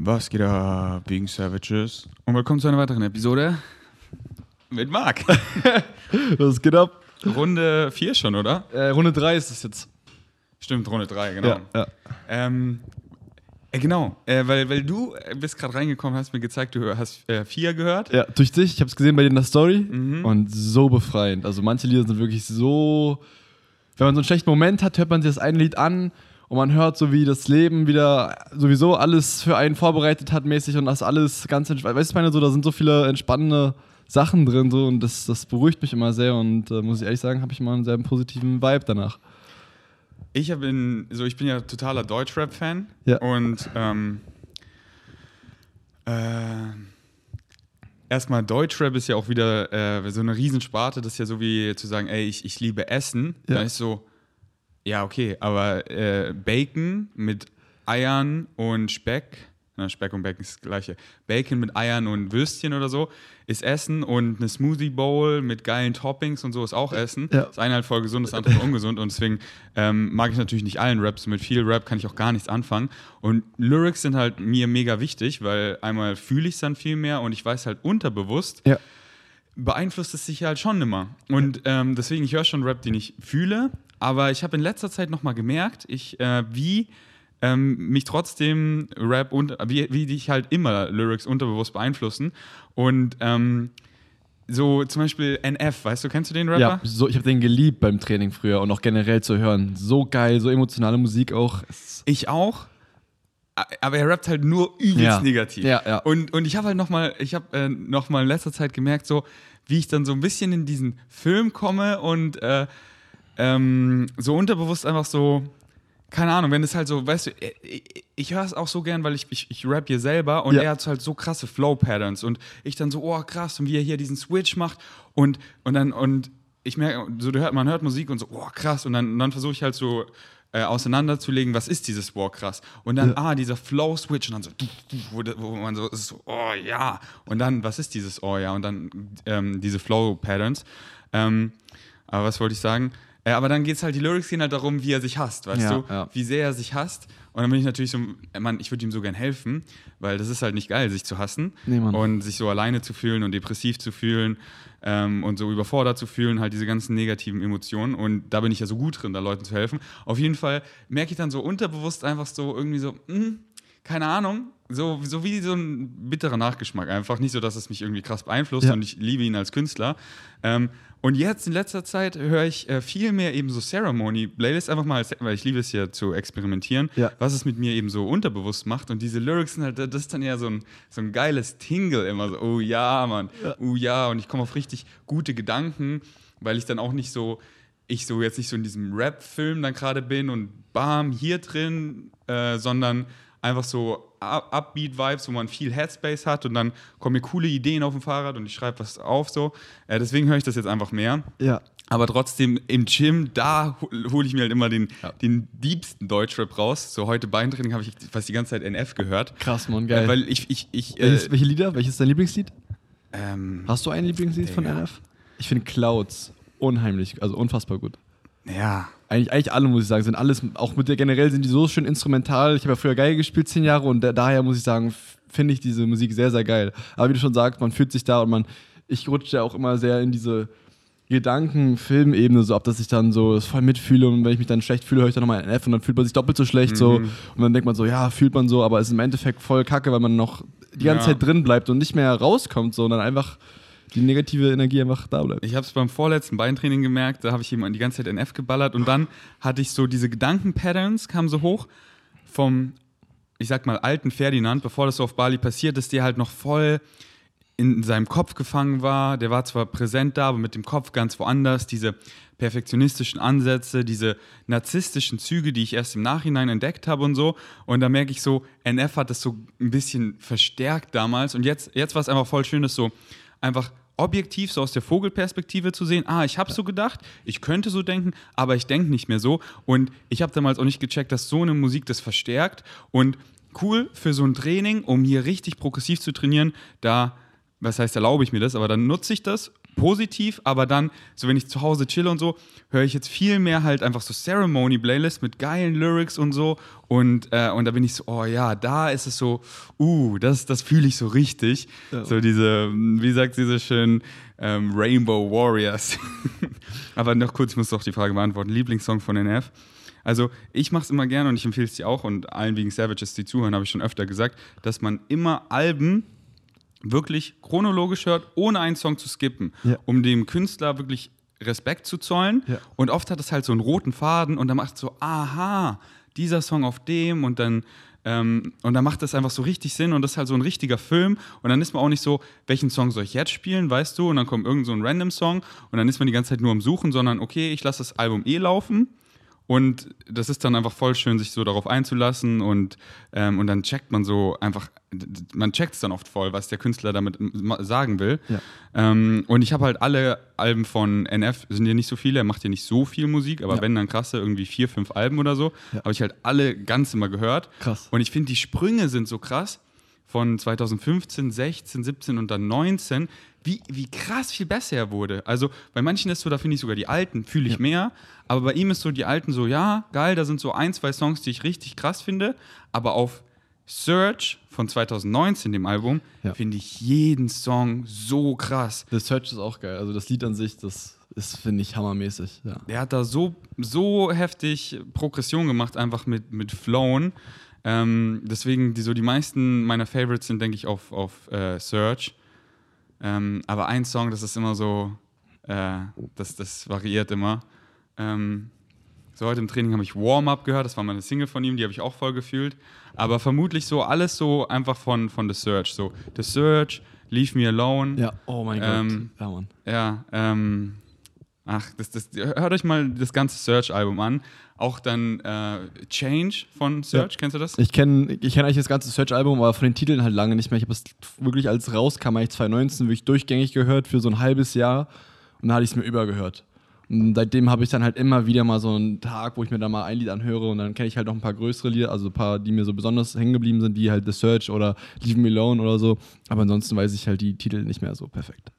Was geht ab, Being Savages? Und willkommen zu einer weiteren Episode mit Marc. Was geht ab? Runde 4 schon, oder? Äh, Runde 3 ist es jetzt. Stimmt, Runde 3, genau. Ja, ja. Ähm, äh, genau, äh, weil, weil du äh, bist gerade reingekommen, hast mir gezeigt, du hast äh, 4 gehört. Ja, durch dich. Ich habe es gesehen bei dir in der Story Mhm. und so befreiend. Also manche Lieder sind wirklich so. Wenn man so einen schlechten Moment hat, hört man sich das eine Lied an und man hört so, wie das Leben wieder sowieso alles für einen vorbereitet hat mäßig und das alles ganz entspannt. Weißt du, ich meine, so, da sind so viele entspannende Sachen drin so und das, das beruhigt mich immer sehr und äh, muss ich ehrlich sagen, habe ich immer einen sehr positiven Vibe danach. Ich hab in, so ich bin ja totaler Deutschrap-Fan Ja. und ähm, äh, erstmal Deutschrap ist ja auch wieder äh, so eine Riesensparte, das ist ja so wie zu sagen, ey, ich, ich liebe Essen. Ja. Dann ist so, ja, okay, aber äh, Bacon mit Eiern und Speck, na, Speck und Bacon ist das gleiche. Bacon mit Eiern und Würstchen oder so ist Essen und eine Smoothie Bowl mit geilen Toppings und so ist auch Essen. Ja. Das eine halt voll gesund, das andere voll ungesund und deswegen ähm, mag ich natürlich nicht allen Raps. Mit viel Rap kann ich auch gar nichts anfangen. Und Lyrics sind halt mir mega wichtig, weil einmal fühle ich es dann viel mehr und ich weiß halt unterbewusst, Ja. Beeinflusst es sich halt schon immer. Und ähm, deswegen, ich höre schon Rap, den ich fühle, aber ich habe in letzter Zeit nochmal gemerkt, ich, äh, wie ähm, mich trotzdem Rap und wie, wie dich halt immer Lyrics unterbewusst beeinflussen. Und ähm, so zum Beispiel NF, weißt du, kennst du den Rapper? Ja, so, ich habe den geliebt beim Training früher und auch generell zu hören. So geil, so emotionale Musik auch. Ich auch. Aber er rappt halt nur übelst Ja. negativ. Ja, ja. Und, und ich habe halt nochmal, ich habe äh, noch mal in letzter Zeit gemerkt, so wie ich dann so ein bisschen in diesen Film komme und äh, ähm, so unterbewusst einfach so, keine Ahnung, wenn es halt so, weißt du, ich, ich höre es auch so gern, weil ich, ich, ich rap hier selber und Ja. er hat halt so krasse Flow-Patterns und ich dann so, oh krass, und wie er hier diesen Switch macht und, und dann, und ich merke, so man hört Musik und so, oh krass, und dann, und dann versuche ich halt so äh, auseinanderzulegen, was ist dieses wow krass und dann, ah, dieser Flow-Switch und dann so, wo, wo man so, ist so, oh ja, und dann, was ist dieses oh ja, und dann ähm, diese Flow-Patterns. Ähm, aber was wollte ich sagen? Äh, aber dann geht es halt, die Lyrics gehen halt darum, wie er sich hasst, weißt Ja, du? ja. Wie sehr er sich hasst. Und dann bin ich natürlich so, äh, Mann, ich würde ihm so gern helfen, weil das ist halt nicht geil, sich zu hassen Nee, und sich so alleine zu fühlen und depressiv zu fühlen ähm, und so überfordert zu fühlen, halt diese ganzen negativen Emotionen. Und da bin ich ja so gut drin, da Leuten zu helfen. Auf jeden Fall merke ich dann so unterbewusst einfach so irgendwie so, hm, keine Ahnung, so, so wie so ein bitterer Nachgeschmack einfach. Nicht so, dass es mich irgendwie krass beeinflusst Ja. und ich liebe ihn als Künstler. Ähm, und jetzt in letzter Zeit höre ich äh, viel mehr eben so Ceremony-Playlists einfach mal, weil ich liebe es ja zu experimentieren, Ja. was es mit mir eben so unterbewusst macht. Und diese Lyrics sind halt, das ist dann ja so ein, so ein geiles Tingle immer so, oh ja, Mann, oh ja. Und ich komme auf richtig gute Gedanken, weil ich dann auch nicht so, ich so jetzt nicht so in diesem Rap-Film dann gerade bin und bam, hier drin, äh, sondern einfach so Up- Upbeat-Vibes, wo man viel Headspace hat und dann kommen mir coole Ideen auf dem Fahrrad und ich schreibe was auf so. Äh, deswegen höre ich das jetzt einfach mehr. Ja. Aber trotzdem im Gym, da hole ich mir halt immer den, Ja. den diebsten Deutschrap raus. So heute Beintraining habe ich fast die ganze Zeit NF gehört. Krass, Mann, geil. Äh, weil ich, ich, ich Welches, äh, welche Lieder? Welches ist dein Lieblingslied? ähm, Hast du ein Lieblingslied von. NF? Ich finde Clouds unheimlich, also unfassbar gut. Ja, Eigentlich, eigentlich alle, muss ich sagen, sind alles, auch mit der generell sind die so schön instrumental. Ich habe ja früher Geige gespielt, zehn Jahre, und da, daher muss ich sagen, f- finde ich diese Musik sehr, sehr geil. Aber wie du schon sagst, man fühlt sich da und man, ich rutsche ja auch immer sehr in diese Gedanken-Filmebene so ab, dass ich dann so das voll mitfühle und wenn ich mich dann schlecht fühle, höre ich dann nochmal NF und dann fühlt man sich doppelt so schlecht so und dann denkt man so, ja, fühlt man so, aber es ist im Endeffekt voll kacke, weil man noch die ganze Ja. Zeit drin bleibt und nicht mehr rauskommt, so, und dann einfach die negative Energie einfach da bleibt. Ich habe es beim vorletzten Beintraining gemerkt, da habe ich ihm die ganze Zeit NF geballert und dann hatte ich so diese Gedankenpatterns, kamen so hoch vom, ich sag mal, alten Ferdinand, bevor das so auf Bali passiert ist, der halt noch voll in seinem Kopf gefangen war. Der war zwar präsent da, aber mit dem Kopf ganz woanders. Diese perfektionistischen Ansätze, diese narzisstischen Züge, die ich erst im Nachhinein entdeckt habe und so. Und da merke ich so, NF hat das so ein bisschen verstärkt damals. Und jetzt, jetzt war es einfach voll schön, das so einfach objektiv so aus der Vogelperspektive zu sehen, ah, ich habe so gedacht, ich könnte so denken, aber ich denke nicht mehr so. Und ich habe damals auch nicht gecheckt, dass so eine Musik das verstärkt. Und cool für so ein Training, um hier richtig progressiv zu trainieren, da, was heißt, erlaube ich mir das, aber dann nutze ich das positiv, aber dann, so wenn ich zu Hause chill und so, höre ich jetzt viel mehr halt einfach so Ceremony-Playlists mit geilen Lyrics und so. Und, äh, und da bin ich so, oh ja, da ist es so, uh, das, das fühle ich so richtig. Ja. So diese, wie sagt sie so schön, ähm, Rainbow Warriors. aber noch kurz, ich muss doch die Frage beantworten. Lieblingssong von NF? Also ich mache es immer gerne und ich empfehle es dir auch und allen wegen Savages, die zuhören, habe ich schon öfter gesagt, dass man immer Alben wirklich chronologisch hört, ohne einen Song zu skippen, ja. um dem Künstler wirklich Respekt zu zollen. Ja. Und oft hat es halt so einen roten Faden und dann macht es so, aha, dieser Song auf dem und dann ähm, und dann macht das einfach so richtig Sinn und das ist halt so ein richtiger Film. Und dann ist man auch nicht so, welchen Song soll ich jetzt spielen, weißt du? Und dann kommt irgend so ein random Song und dann ist man die ganze Zeit nur am Suchen, sondern okay, ich lasse das Album eh laufen und das ist dann einfach voll schön, sich so darauf einzulassen und, ähm, und dann checkt man so einfach, man checkt es dann oft voll, was der Künstler damit sagen will. Ja. Ähm, und ich habe halt alle Alben von NF, sind ja nicht so viele, er macht ja nicht so viel Musik, aber ja. wenn dann krasse, irgendwie vier, fünf Alben oder so, ja. habe ich halt alle ganz immer gehört. Krass. Und ich finde, die Sprünge sind so krass von 2015, 16, 17 und dann 19, wie, wie krass viel besser er wurde. Also bei manchen ist so, da finde ich sogar die alten, fühle ich ja. mehr. Aber bei ihm ist so die alten so, ja, geil, da sind so ein, zwei Songs, die ich richtig krass finde. Aber auf Search von 2019, dem Album, ja. finde ich jeden Song so krass. The Search ist auch geil. Also das Lied an sich, das ist, finde ich, hammermäßig. Ja. Der hat da so, so heftig Progression gemacht, einfach mit, mit Flown. Ähm, deswegen, die, so die meisten meiner Favorites sind, denke ich, auf, auf äh, Search. Ähm, aber ein Song, das ist immer so, äh, das, das variiert immer. Ähm, so heute im Training habe ich Warm-Up gehört, das war meine Single von ihm, die habe ich auch voll gefühlt. Aber vermutlich so alles so einfach von, von The Search. So The Search, Leave Me Alone. Ja, oh mein ähm, Gott. Ja, Mann. Ja, ähm, ach, das, das, hört euch mal das ganze Search-Album an. Auch dann äh, Change von Search, ja. kennst du das? Ich kenne ich kenn eigentlich das ganze Search-Album, aber von den Titeln halt lange nicht mehr. Ich habe es wirklich, als rauskam, eigentlich 2019, wirklich durchgängig gehört für so ein halbes Jahr und dann hatte ich es mir übergehört. Und seitdem habe ich dann halt immer wieder mal so einen Tag, wo ich mir da mal ein Lied anhöre und dann kenne ich halt noch ein paar größere Lieder, also ein paar, die mir so besonders hängen geblieben sind, die halt The Search oder Leave Me Alone oder so. Aber ansonsten weiß ich halt die Titel nicht mehr so perfekt.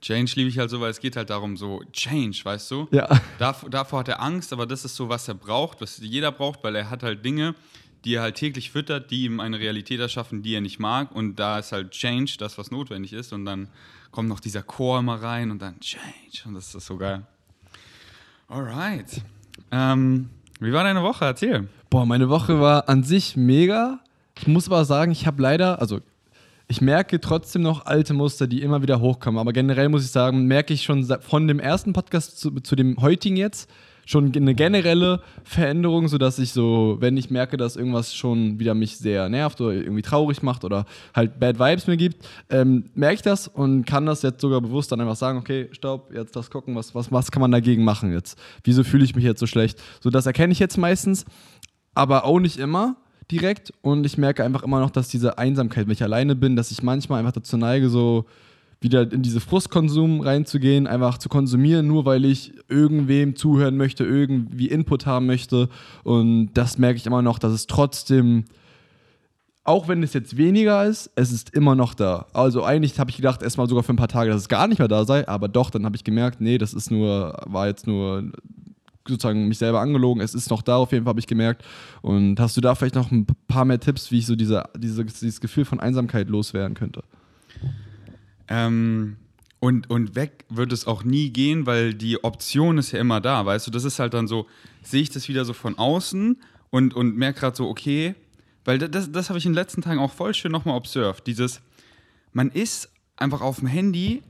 Change liebe ich halt so, weil es geht halt darum, so Change, weißt du? Ja. Dav davor hat er Angst, aber das ist so, was er braucht, was jeder braucht, weil er hat halt Dinge, die er halt täglich füttert, die ihm eine Realität erschaffen, die er nicht mag. Und da ist halt Change das, was notwendig ist. Und dann kommt noch dieser Chor immer rein und dann Change. Und das ist so geil. Alright. Ähm, wie war deine Woche? Erzähl. Boah, meine Woche war an sich mega. Ich muss aber sagen, ich habe leider, also ich merke trotzdem noch alte Muster, die immer wieder hochkommen. Aber generell muss ich sagen, merke ich schon von dem ersten Podcast zu, zu dem heutigen jetzt schon eine generelle Veränderung, sodass ich so, wenn ich merke, dass irgendwas schon wieder mich sehr nervt oder irgendwie traurig macht oder halt Bad Vibes mir gibt, ähm, merke ich das und kann das jetzt sogar bewusst dann einfach sagen, okay, Staub, jetzt das gucken, was, was, was kann man dagegen machen jetzt? Wieso fühle ich mich jetzt so schlecht? So, das erkenne ich jetzt meistens, aber auch nicht immer direkt und ich merke einfach immer noch, dass diese Einsamkeit, wenn ich alleine bin, dass ich manchmal einfach dazu neige, so wieder in diese Frustkonsum reinzugehen, einfach zu konsumieren, nur weil ich irgendwem zuhören möchte, irgendwie Input haben möchte. Und das merke ich immer noch, dass es trotzdem, auch wenn es jetzt weniger ist, es ist immer noch da. Also eigentlich habe ich gedacht, erstmal sogar für ein paar Tage, dass es gar nicht mehr da sei, aber doch, dann habe ich gemerkt, nee, das ist nur, war jetzt nur sozusagen mich selber angelogen. Es ist noch da, auf jeden Fall habe ich gemerkt. Und hast du da vielleicht noch ein paar mehr Tipps, wie ich so diese, diese, dieses Gefühl von Einsamkeit loswerden könnte? Ähm, und, und weg wird es auch nie gehen, weil die Option ist ja immer da, weißt du? Das ist halt dann so, sehe ich das wieder so von außen und, und merke gerade so, okay, weil das, das habe ich in den letzten Tagen auch voll schön nochmal observed. Dieses, man ist einfach auf dem Handy,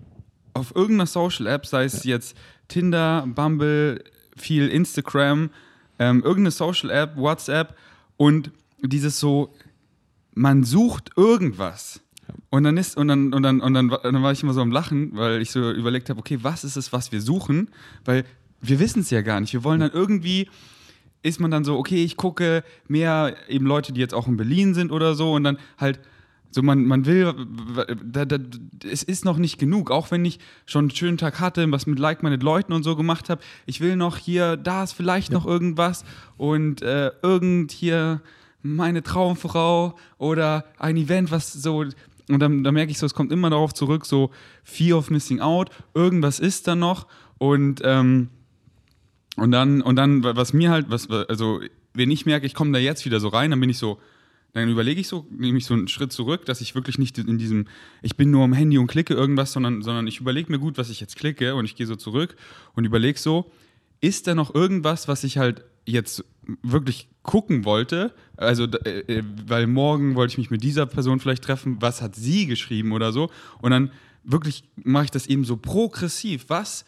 auf irgendeiner Social App, sei es ja. jetzt Tinder, Bumble, viel Instagram, ähm, irgendeine Social App, WhatsApp und dieses so, man sucht irgendwas. Und dann ist, und dann, und dann, und dann, dann war ich immer so am Lachen, weil ich so überlegt habe, okay, was ist es, was wir suchen? Weil wir wissen es ja gar nicht. Wir wollen dann irgendwie, ist man dann so, okay, ich gucke mehr eben Leute, die jetzt auch in Berlin sind oder so, und dann halt, so man, man will, da, da, es ist noch nicht genug, auch wenn ich schon einen schönen Tag hatte, was mit Like mit Leuten und so gemacht habe. Ich will noch hier, da ist vielleicht ja. noch irgendwas und äh, irgend hier meine Traumfrau oder ein Event, was so und dann, dann merke ich so, es kommt immer darauf zurück, so Fear of Missing Out, irgendwas ist da noch und, ähm, und dann, und dann, was mir halt, was, also, wenn ich merke, ich komme da jetzt wieder so rein, dann bin ich so, dann überlege ich so, nehme ich so einen Schritt zurück, dass ich wirklich nicht in diesem, ich bin nur am Handy und klicke irgendwas, sondern, sondern ich überlege mir gut, was ich jetzt klicke und ich gehe so zurück und überlege so, ist da noch irgendwas, was ich halt jetzt wirklich gucken wollte, also äh, äh, weil morgen wollte ich mich mit dieser Person vielleicht treffen, was hat sie geschrieben oder so? Und dann wirklich mache ich das eben so progressiv, was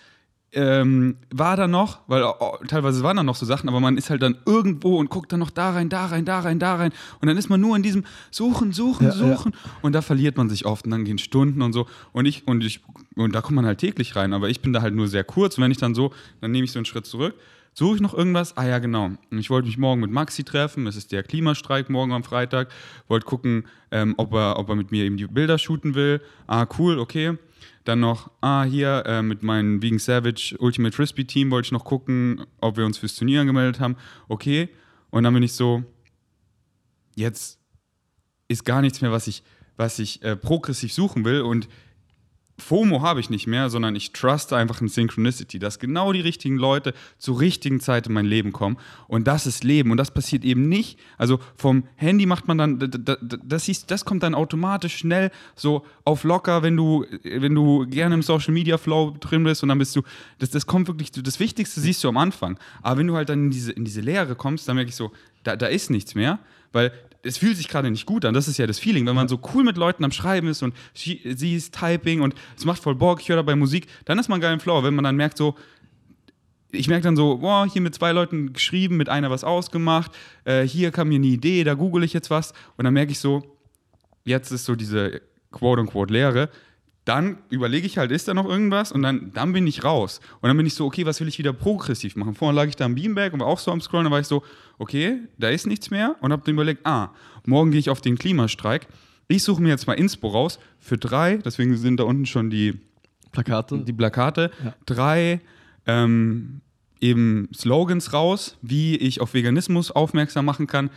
ähm, war da noch, weil oh, teilweise waren da noch so Sachen, aber man ist halt dann irgendwo und guckt dann noch da rein, da rein, da rein, da rein. Und dann ist man nur in diesem Suchen, Suchen, ja, Suchen. Ja. und da verliert man sich oft und dann gehen Stunden und so. Und ich und ich und da kommt man halt täglich rein, aber ich bin da halt nur sehr kurz. Und wenn ich dann so, dann nehme ich so einen Schritt zurück, suche ich noch irgendwas? Ah ja, genau. Ich wollte mich morgen mit Maxi treffen, es ist der Klimastreik morgen am Freitag, wollte gucken, ähm, ob, er, ob er mit mir eben die Bilder shooten will. Ah, cool, okay dann noch, ah, hier äh, mit meinem Vegan Savage Ultimate Frisbee Team wollte ich noch gucken, ob wir uns fürs Turnier angemeldet haben. Okay. Und dann bin ich so, jetzt ist gar nichts mehr, was ich, was ich äh, progressiv suchen will. Und FOMO habe ich nicht mehr, sondern ich truste einfach in Synchronicity, dass genau die richtigen Leute zur richtigen Zeit in mein Leben kommen. Und das ist Leben. Und das passiert eben nicht. Also vom Handy macht man dann, das, siehst, das kommt dann automatisch schnell so auf locker, wenn du, wenn du gerne im Social Media Flow drin bist und dann bist du, das, das kommt wirklich, das Wichtigste siehst du am Anfang. Aber wenn du halt dann in diese, in diese Leere kommst, dann merke ich so, da, da ist nichts mehr. Weil es fühlt sich gerade nicht gut an. Das ist ja das Feeling, wenn man so cool mit Leuten am Schreiben ist und sie ist Typing und es macht voll Bock, ich höre dabei Musik, dann ist man geil im Flow. Wenn man dann merkt, so, ich merke dann so, boah, hier mit zwei Leuten geschrieben, mit einer was ausgemacht, äh, hier kam mir eine Idee, da google ich jetzt was und dann merke ich so, jetzt ist so diese quote-unquote Lehre, dann überlege ich halt, ist da noch irgendwas? Und dann, dann bin ich raus. Und dann bin ich so, okay, was will ich wieder progressiv machen? Vorher lag ich da am Beanbag und war auch so am Scrollen, dann war ich so, okay, da ist nichts mehr und habe dann überlegt, ah, morgen gehe ich auf den Klimastreik. Ich suche mir jetzt mal Inspo raus für drei, deswegen sind da unten schon die Plakate. Die Plakate. Ja. Drei ähm, eben Slogans raus, wie ich auf Veganismus aufmerksam machen kann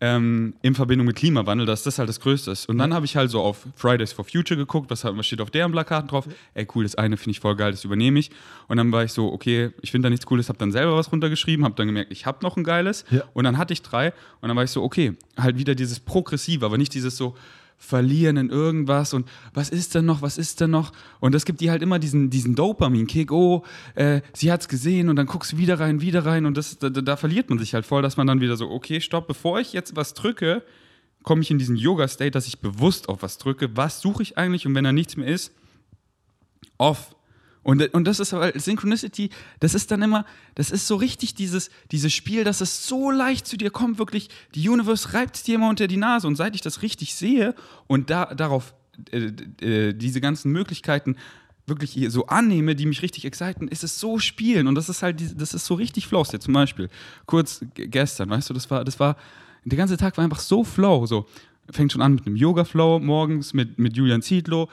ähm, in Verbindung mit Klimawandel, dass das halt das Größte ist. Und dann habe ich halt so auf Fridays for Future geguckt, was, was steht auf deren Plakaten drauf. Ey, cool, das eine finde ich voll geil, das übernehme ich. Und dann war ich so, okay, ich finde da nichts Cooles, habe dann selber was runtergeschrieben, habe dann gemerkt, ich habe noch ein geiles. Ja. Und dann hatte ich drei. Und dann war ich so, okay, halt wieder dieses Progressive, aber nicht dieses so, verlieren in irgendwas und was ist denn noch, was ist denn noch? Und das gibt dir halt immer diesen, diesen Dopamin-Kick, oh, äh, sie hat's gesehen und dann guckst du wieder rein, wieder rein und das, da, da, verliert man sich halt voll, dass man dann wieder so, okay, stopp, bevor ich jetzt was drücke, komme ich in diesen Yoga-State, dass ich bewusst auf was drücke, was suche ich eigentlich und wenn da nichts mehr ist, off. Und, und das ist aber Synchronicity, das ist dann immer, das ist so richtig dieses, dieses Spiel, dass es so leicht zu dir kommt, wirklich, die Universe reibt es dir immer unter die Nase. Und seit ich das richtig sehe und da, darauf äh, äh, diese ganzen Möglichkeiten wirklich so annehme, die mich richtig exciten, ist es so spielen. Und das ist halt, das ist so richtig flow. Zum Beispiel, kurz gestern, weißt du, das war, das war, der ganze Tag war einfach so flow. So, fängt schon an mit einem Yoga-Flow morgens mit, mit Julian Ziedlow,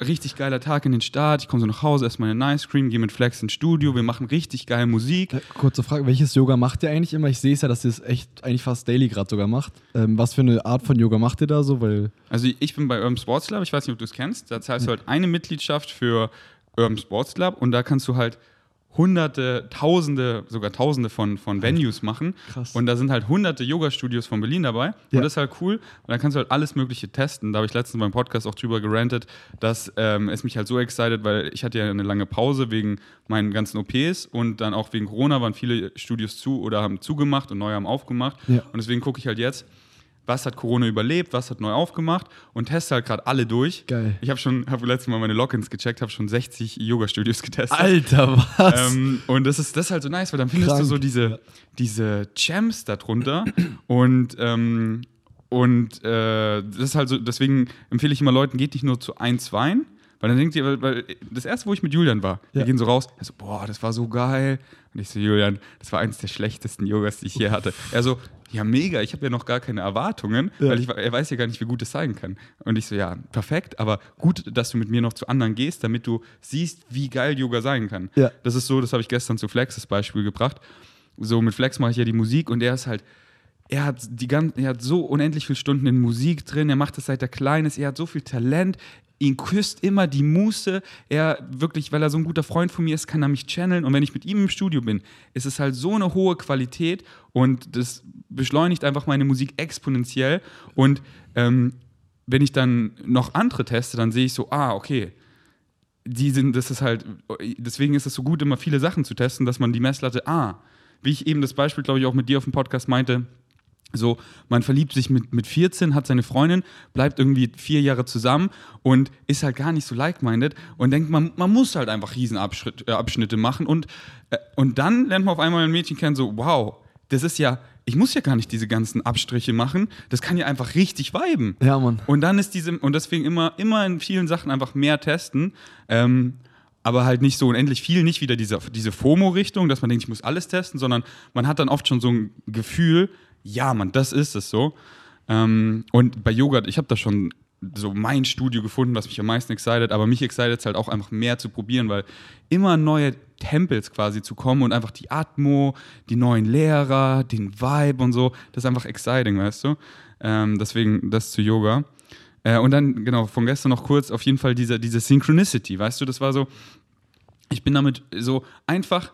richtig geiler Tag in den Start. Ich komme so nach Hause, erstmal eine Nice Cream, gehe mit Flex ins Studio, wir machen richtig geile Musik. Äh, kurze Frage, welches Yoga macht ihr eigentlich immer? Ich sehe es ja, dass ihr es echt eigentlich fast daily gerade sogar macht. Ähm, was für eine Art von Yoga macht ihr da so? Weil also ich bin bei Urban Sports Club, ich weiß nicht, ob du es kennst. Da zahlst du halt eine Mitgliedschaft für Urban Sports Club und da kannst du halt hunderte, tausende, sogar tausende von, von Venues machen. Krass. Und da sind halt hunderte Yoga-Studios von Berlin dabei. Ja. Und das ist halt cool. Und da kannst du halt alles Mögliche testen. Da habe ich letztens beim Podcast auch drüber gerantet, dass ähm, es mich halt so excited, weil ich hatte ja eine lange Pause wegen meinen ganzen OPs und dann auch wegen Corona waren viele Studios zu oder haben zugemacht und neue haben aufgemacht. Ja. Und deswegen gucke ich halt jetzt, was hat Corona überlebt, was hat neu aufgemacht und teste halt gerade alle durch. Geil. Ich habe schon, habe letztes Mal meine Logins gecheckt, habe schon 60 Yoga-Studios getestet. Alter, was? Ähm, und das ist, das ist halt so nice, weil dann findest Krank. du so diese, diese Champs darunter und ähm, und äh, das ist halt so, deswegen empfehle ich immer Leuten, geht nicht nur zu eins Wein, weil dann denkt ihr, weil, weil, das erste, wo ich mit Julian war, ja. wir gehen so raus, er so, boah, das war so geil. Und ich so, Julian, das war eines der schlechtesten Yogas, die ich hier hatte. Er so, ja, mega, ich habe ja noch gar keine Erwartungen, ja. weil ich, er weiß ja gar nicht, wie gut es sein kann. Und ich so, ja, perfekt, aber gut, dass du mit mir noch zu anderen gehst, damit du siehst, wie geil Yoga sein kann. Ja. Das ist so, das habe ich gestern zu Flex das Beispiel gebracht. So mit Flex mache ich ja die Musik und er ist halt er hat, die gan er hat so unendlich viele Stunden in Musik drin, er macht das seit er klein ist, er hat so viel Talent, ihn küsst immer die Muße. Er wirklich, weil er so ein guter Freund von mir ist, kann er mich channeln. Und wenn ich mit ihm im Studio bin, ist es halt so eine hohe Qualität und das beschleunigt einfach meine Musik exponentiell. Und ähm, wenn ich dann noch andere teste, dann sehe ich so, ah, okay, die sind, das ist halt, deswegen ist es so gut, immer viele Sachen zu testen, dass man die Messlatte, ah, wie ich eben das Beispiel, glaube ich, auch mit dir auf dem Podcast meinte, so, man verliebt sich mit, mit 14, hat seine Freundin, bleibt irgendwie vier Jahre zusammen und ist halt gar nicht so like-minded und denkt, man, man muss halt einfach Riesenabschnitte äh, machen und, äh, und dann lernt man auf einmal ein Mädchen kennen, so, wow, das ist ja, ich muss ja gar nicht diese ganzen Abstriche machen, das kann ja einfach richtig viben. Ja, Mann. Und dann ist diese, und deswegen immer, immer in vielen Sachen einfach mehr testen, ähm, aber halt nicht so unendlich viel, nicht wieder diese, diese FOMO-Richtung, dass man denkt, ich muss alles testen, sondern man hat dann oft schon so ein Gefühl, ja, Mann, das ist es so. Ähm, und bei Yoga, ich habe da schon so mein Studio gefunden, was mich am meisten excited, aber mich excited es halt auch einfach mehr zu probieren, weil immer neue Tempels quasi zu kommen und einfach die Atmo, die neuen Lehrer, den Vibe und so, das ist einfach exciting, weißt du? Ähm, deswegen das zu Yoga. Äh, und dann, genau, von gestern noch kurz, auf jeden Fall diese, diese Synchronicity, weißt du, das war so, ich bin damit so einfach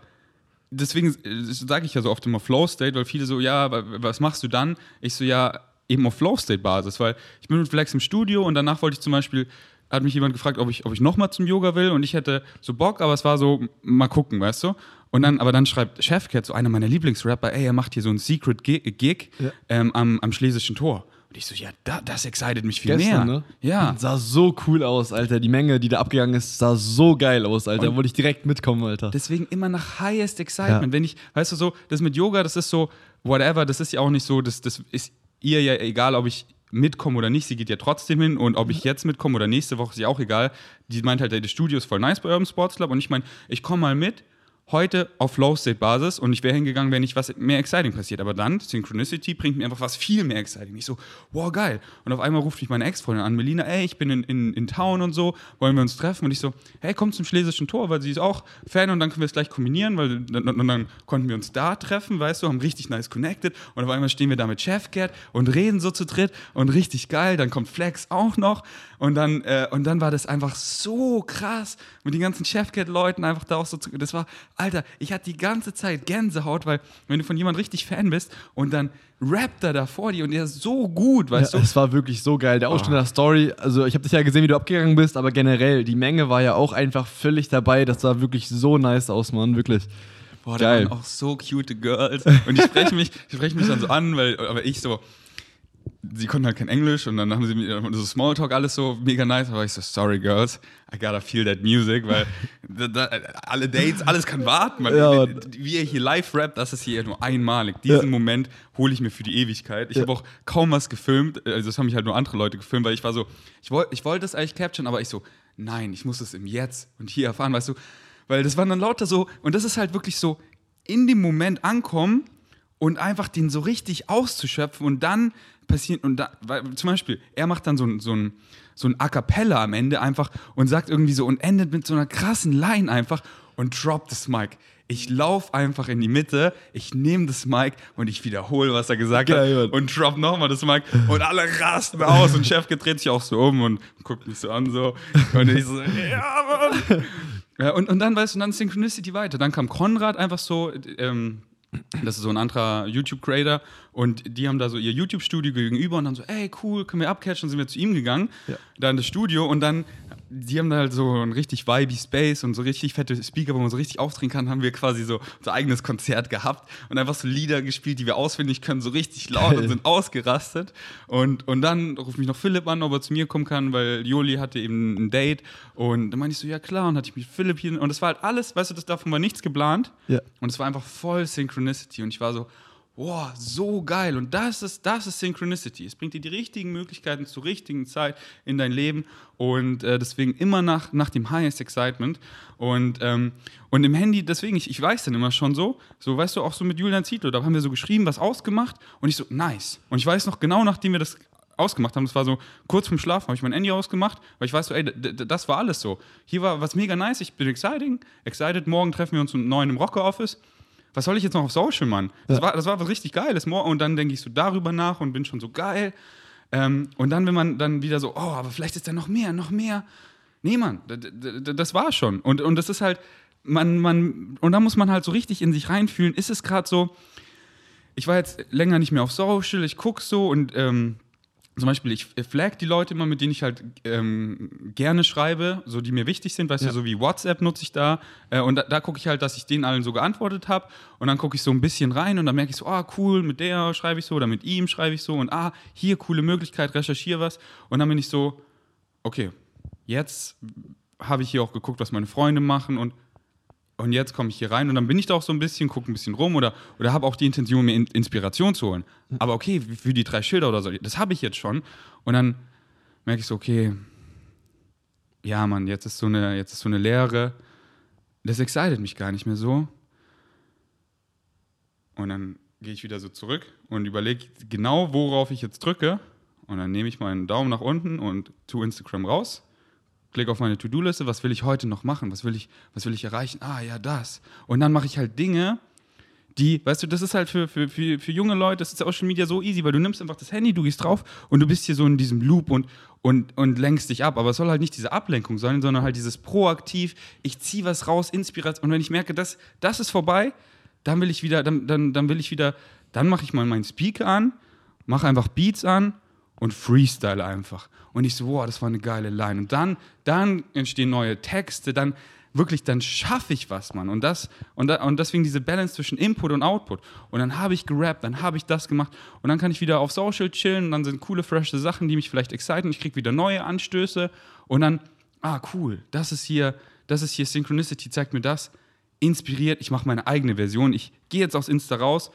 deswegen äh, sage ich ja so oft immer Flow State, weil viele so, ja, was machst du dann? Ich so, ja, eben auf Flow State Basis, weil ich bin mit Flex im Studio und danach wollte ich zum Beispiel, hat mich jemand gefragt, ob ich, ob ich nochmal zum Yoga will und ich hätte so Bock, aber es war so, mal gucken, weißt du? Und dann, aber dann schreibt Chefcat, so einer meiner Lieblingsrapper, ey, er macht hier so ein Secret Gig ähm, am, am Schlesischen Tor. Und ich so, ja, da, das excited mich viel Gestern, mehr. Ne? Ja. Sah so cool aus, Alter. Die Menge, die da abgegangen ist, sah so geil aus, Alter. Und Wollte ich direkt mitkommen, Alter. Deswegen immer nach highest excitement. Ja. Wenn ich, weißt du so, das mit Yoga, das ist so, whatever, das ist ja auch nicht so, das, das ist ihr ja egal, ob ich mitkomme oder nicht, sie geht ja trotzdem hin und ob ich jetzt mitkomme oder nächste Woche ist ja auch egal. Die meint halt, das Studio ist voll nice bei Urban Sports Club und ich meine, ich komme mal mit heute auf Low-State-Basis und ich wäre hingegangen, wenn nicht was mehr exciting passiert. Aber dann, Synchronicity bringt mir einfach was viel mehr exciting. Ich so, wow, geil. Und auf einmal ruft mich meine Ex-Freundin an, Melina, ey, ich bin in, in, in Town und so, wollen wir uns treffen? Und ich so, hey, komm zum Schlesischen Tor, weil sie ist auch Fan und dann können wir es gleich kombinieren, weil und, und dann konnten wir uns da treffen, weißt du, haben richtig nice connected und auf einmal stehen wir da mit Chefcat und reden so zu dritt und richtig geil. Dann kommt Flex auch noch und dann, äh, und dann war das einfach so krass mit den ganzen Chefcat-Leuten einfach da auch so zu, das war Alter, ich hatte die ganze Zeit Gänsehaut, weil wenn du von jemandem richtig Fan bist und dann rappt er da vor dir und er ist so gut, weißt ja, du? Es war wirklich so geil. Der Ausschnitt oh. der Story, also ich habe dich ja gesehen, wie du abgegangen bist, aber generell, die Menge war ja auch einfach völlig dabei. Das sah wirklich so nice aus, Mann, wirklich. Boah, da waren auch so cute Girls. Und ich spreche mich, ich spreche mich dann so an, weil aber ich so, sie konnten halt kein Englisch und dann haben sie mir so Smalltalk alles so mega nice, aber ich so, sorry girls, I gotta feel that music, weil da, da, alle Dates, alles kann warten. Man, ja, wie er hier live rappt, das ist hier nur einmalig. Diesen ja. Moment hole ich mir für die Ewigkeit. Ich ja. habe auch kaum was gefilmt, also das haben mich halt nur andere Leute gefilmt, weil ich war so, ich wollte ich wollt das eigentlich capturen, aber ich so, nein, ich muss es im Jetzt und hier erfahren, weißt du, weil das waren dann lauter so, und das ist halt wirklich so, in dem Moment ankommen und einfach den so richtig auszuschöpfen und dann passieren, und da, weil, zum Beispiel, er macht dann so, ein so ein, so ein A Cappella am Ende einfach und sagt irgendwie so und endet mit so einer krassen Line einfach und droppt das Mic. Ich laufe einfach in die Mitte, ich nehme das Mic und ich wiederhole, was er gesagt Geil, hat und drop nochmal das Mic und alle rasten aus und Chef dreht sich auch so um und guckt mich so an so und ich so, ja Mann. Ja, und, und dann, weißt du, dann Synchronicity weiter. Dann kam Konrad einfach so, ähm, das ist so ein anderer YouTube-Creator und die haben da so ihr YouTube-Studio gegenüber und dann so, ey, cool, können wir abcatchen, sind wir zu ihm gegangen, ja. da in das Studio und dann die haben da halt so ein richtig vibey Space und so richtig fette Speaker, wo man so richtig aufdrehen kann, haben wir quasi so unser eigenes Konzert gehabt und einfach so Lieder gespielt, die wir auswendig können, so richtig laut Geil. und sind ausgerastet. Und, und dann ruft mich noch Philipp an, ob er zu mir kommen kann, weil Joli hatte eben ein Date und dann meinte ich so, ja klar, und hatte ich mit Philipp hier und es war halt alles, weißt du, das davon war nichts geplant ja. und es war einfach voll Synchronicity und ich war so, Boah, so geil. Und das ist, das ist Synchronicity. Es bringt dir die richtigen Möglichkeiten zur richtigen Zeit in dein Leben. Und äh, deswegen immer nach, nach dem Highest Excitement. Und, ähm, und im Handy, deswegen, ich, ich weiß dann immer schon so, so weißt du, auch so mit Julian Zietlow, da haben wir so geschrieben, was ausgemacht. Und ich so, nice. Und ich weiß noch genau, nachdem wir das ausgemacht haben, das war so kurz vorm Schlafen, habe ich mein Handy ausgemacht, weil ich weiß so, ey, das war alles so. Hier war was mega nice, ich bin exciting, excited. Morgen treffen wir uns um neun im Rocker Office was soll ich jetzt noch auf Social, Mann? Das, Ja. war, das war was richtig Geiles. Und dann denke ich so darüber nach und bin schon so geil. Ähm, und dann, wenn man dann wieder so, oh, aber vielleicht ist da noch mehr, noch mehr. Nee, Mann, das war schon. Und, und das ist halt, man, man, und da muss man halt so richtig in sich reinfühlen. Ist es gerade so, ich war jetzt länger nicht mehr auf Social, ich gucke so und ähm, zum Beispiel, ich flag die Leute immer, mit denen ich halt ähm, gerne schreibe, so die mir wichtig sind, weißt Ja. du, so wie WhatsApp nutze ich da. Äh, und da, da gucke ich halt, dass ich denen allen so geantwortet habe. Und dann gucke ich so ein bisschen rein und dann merke ich so, ah, cool, mit der schreibe ich so oder mit ihm schreibe ich so und ah, hier coole Möglichkeit, recherchiere was. Und dann bin ich so, okay, jetzt habe ich hier auch geguckt, was meine Freunde machen und und jetzt komme ich hier rein und dann bin ich da auch so ein bisschen, gucke ein bisschen rum oder, oder habe auch die Intention, mir In Inspiration zu holen. Aber okay, für die drei Schilder oder so, das habe ich jetzt schon. Und dann merke ich so, okay, ja, Mann, jetzt ist so eine, jetzt ist so eine Leere. Das excited mich gar nicht mehr so. Und dann gehe ich wieder so zurück und überlege genau, worauf ich jetzt drücke. Und dann nehme ich meinen Daumen nach unten und tu Instagram raus klicke auf meine To-Do-Liste, was will ich heute noch machen, was will ich, was will ich erreichen? Ah, ja, das. Und dann mache ich halt Dinge, die, weißt du, das ist halt für, für, für, für junge Leute, das ist Social Media so easy, weil du nimmst einfach das Handy, du gehst drauf und du bist hier so in diesem Loop und, und, und lenkst dich ab. Aber es soll halt nicht diese Ablenkung sein, sondern halt dieses proaktiv, ich ziehe was raus, Inspiration. Und wenn ich merke, das, das ist vorbei, dann will ich wieder, dann, dann, dann will ich wieder, dann mache ich mal meinen Speaker an, mache einfach Beats an und freestyle einfach. Und ich so, wow, das war eine geile Line. Und dann, dann entstehen neue Texte, dann wirklich, dann schaffe ich was, Mann. Und, das, und, da, und deswegen diese Balance zwischen Input und Output. Und dann habe ich gerappt, dann habe ich das gemacht und dann kann ich wieder auf Social chillen und dann sind coole, frische Sachen, die mich vielleicht exciten. Ich kriege wieder neue Anstöße und dann, ah, cool, das ist hier, das ist hier Synchronicity, zeigt mir das. Inspiriert, ich mache meine eigene Version. Ich gehe jetzt aus Insta raus,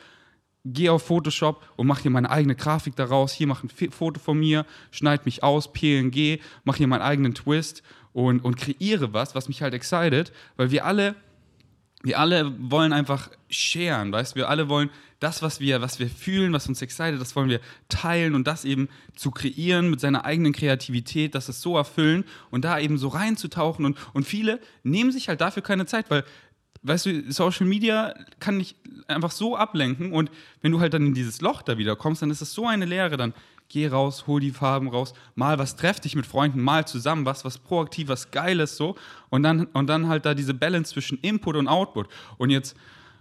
gehe auf Photoshop und mache hier meine eigene Grafik daraus. Hier mache ein Foto von mir, schneide mich aus, PNG, mache hier meinen eigenen Twist und, und kreiere was, was mich halt excited, weil wir alle, wir alle wollen einfach sharen, weißt wir alle wollen das, was wir, was wir fühlen, was uns excited, das wollen wir teilen und das eben zu kreieren mit seiner eigenen Kreativität, das ist so erfüllen und da eben so reinzutauchen und, und viele nehmen sich halt dafür keine Zeit, weil weißt du, Social Media kann dich einfach so ablenken und wenn du halt dann in dieses Loch da wieder kommst, dann ist es so eine Leere, dann geh raus, hol die Farben raus, mal was, treff dich mit Freunden, mal zusammen, was, was proaktiv, was Geiles so. Und dann, und dann halt da diese Balance zwischen Input und Output. Und jetzt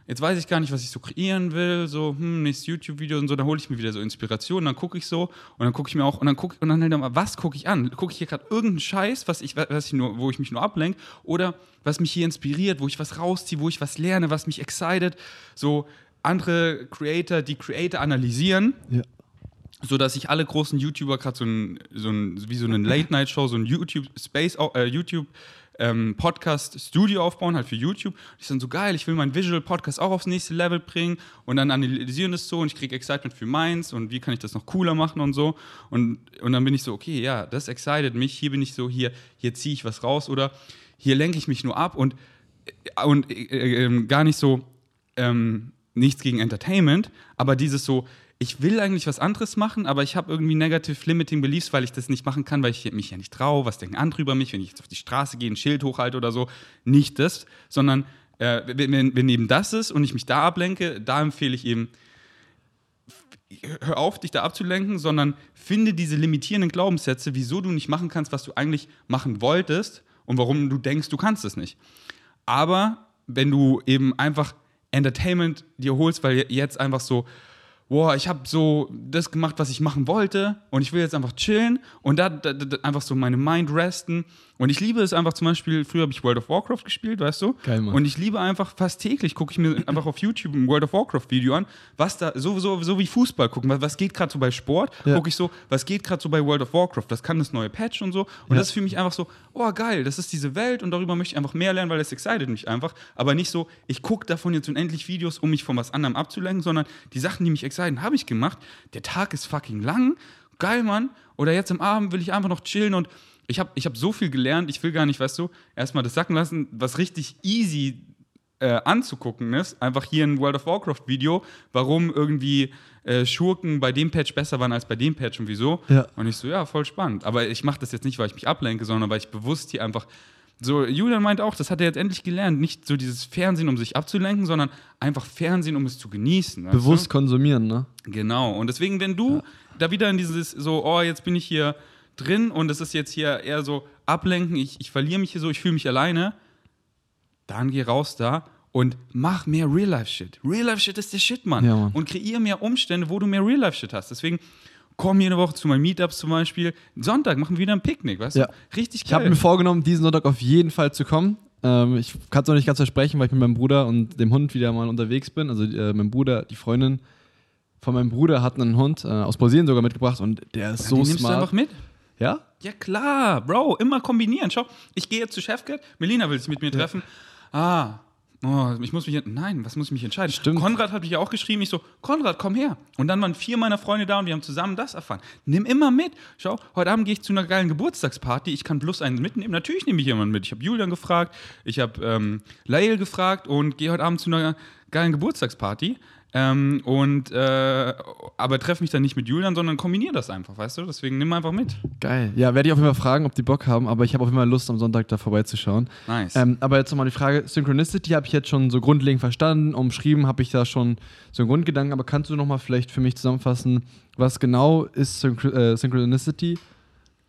Jetzt weiß ich gar nicht, was ich so kreieren will, so, hm, nächstes YouTube-Video und so, dann hole ich mir wieder so Inspiration, dann gucke ich so und dann gucke ich mir auch, und dann gucke und dann halt mal, was gucke ich an? Gucke ich hier gerade irgendeinen Scheiß, was ich, was ich nur, wo ich mich nur ablenke, oder was mich hier inspiriert, wo ich was rausziehe, wo ich was lerne, was mich excited, so andere Creator, die Creator analysieren, Ja. so dass sich alle großen YouTuber gerade so ein, so ein, wie so eine Late-Night-Show, so ein YouTube-Space, äh, YouTube ähm, Podcast-Studio aufbauen, halt für YouTube. Die sind so geil, ich will meinen Visual-Podcast auch aufs nächste Level bringen und dann analysieren das so und ich kriege Excitement für meins und wie kann ich das noch cooler machen und so. Und, und dann bin ich so, okay, ja, das excited mich, hier bin ich so, hier, hier ziehe ich was raus oder hier lenke ich mich nur ab und, und äh, äh, gar nicht so, ähm, nichts gegen Entertainment, aber dieses so, ich will eigentlich was anderes machen, aber ich habe irgendwie negative limiting beliefs, weil ich das nicht machen kann, weil ich mich ja nicht traue, was denken andere über mich, wenn ich jetzt auf die Straße gehe, ein Schild hochhalte oder so. Nicht das, sondern äh, wenn, wenn, eben das ist und ich mich da ablenke, da empfehle ich eben, hör auf, dich da abzulenken, sondern finde diese limitierenden Glaubenssätze, wieso du nicht machen kannst, was du eigentlich machen wolltest und warum du denkst, du kannst es nicht. Aber wenn du eben einfach Entertainment dir holst, weil jetzt einfach so, boah, ich habe so das gemacht, was ich machen wollte und ich will jetzt einfach chillen und da, da, da einfach so meine Mind resten. Und ich liebe es einfach zum Beispiel, früher habe ich World of Warcraft gespielt, weißt du? Geil, Mann. Und ich liebe einfach fast täglich, gucke ich mir einfach auf YouTube ein World of Warcraft Video an, was da, so, so, so wie Fußball gucken, was, was geht gerade so bei Sport, Ja. gucke ich so, was geht gerade so bei World of Warcraft, was kann das neue Patch und so. Und Ja. das ist für mich einfach so, oh geil, das ist diese Welt und darüber möchte ich einfach mehr lernen, weil das excited mich einfach. Aber nicht so, ich gucke davon jetzt unendlich Videos, um mich von was anderem abzulenken, sondern die Sachen, die mich exciten, habe ich gemacht. Der Tag ist fucking lang, geil, Mann. Oder jetzt am Abend will ich einfach noch chillen und ich habe ich hab so viel gelernt, ich will gar nicht, weißt du, erstmal das sacken lassen, was richtig easy äh, anzugucken ist. Einfach hier ein World of Warcraft Video, warum irgendwie äh, Schurken bei dem Patch besser waren als bei dem Patch und wieso. Ja. Und ich so, ja, voll spannend. Aber ich mache das jetzt nicht, weil ich mich ablenke, sondern weil ich bewusst hier einfach So, Julian meint auch, das hat er jetzt endlich gelernt. Nicht so dieses Fernsehen, um sich abzulenken, sondern einfach Fernsehen, um es zu genießen. Bewusst Du? konsumieren, ne? Genau. Und deswegen, wenn du da wieder in dieses so, oh, jetzt bin ich hier drin und es ist jetzt hier eher so ablenken, ich, ich verliere mich hier so, ich fühle mich alleine, dann geh raus da und mach mehr Real-Life-Shit. Real-Life-Shit ist der Shit, Mann. Ja, Mann. Und kreier mehr Umstände, wo du mehr Real-Life-Shit hast. Deswegen komm jede Woche zu meinen Meetups zum Beispiel. Sonntag machen wir wieder ein Picknick, weißt Ja. du? Richtig Ich habe geil. mir vorgenommen, diesen Sonntag auf jeden Fall zu kommen. Ähm, ich kann es noch nicht ganz versprechen, weil ich mit meinem Bruder und dem Hund wieder mal unterwegs bin. Also äh, mein Bruder, die Freundin von meinem Bruder hat einen Hund äh, aus Brasilien sogar mitgebracht und der ist Ja, so den nimmst du smart. einfach mit. Ja? Ja, klar, Bro, immer kombinieren. Schau, ich gehe jetzt zu Chefcat, Melina will sich mit mir treffen. Ah, oh, ich muss mich. Nein, was muss ich mich entscheiden? Stimmt. Konrad hat mich ja auch geschrieben. Ich so, Konrad, komm her. Und dann waren vier meiner Freunde da und wir haben zusammen das erfahren. Nimm immer mit. Schau, heute Abend gehe ich zu einer geilen Geburtstagsparty. Ich kann bloß einen mitnehmen. Natürlich nehme ich jemanden mit. Ich habe Julian gefragt, ich habe ähm, Lael gefragt und gehe heute Abend zu einer geilen Geburtstagsparty. Ähm, und äh, aber treffe mich dann nicht mit Julian, sondern kombiniere das einfach, weißt du? Deswegen nimm einfach mit. Geil. Ja, werde ich auf jeden Fall fragen, ob die Bock haben, aber ich habe auf jeden Fall Lust, am Sonntag da vorbeizuschauen. Nice. Ähm, aber jetzt nochmal die Frage: Synchronicity habe ich jetzt schon so grundlegend verstanden, umschrieben habe ich da schon so einen Grundgedanken, aber kannst du nochmal vielleicht für mich zusammenfassen, was genau ist Synchro äh, Synchronicity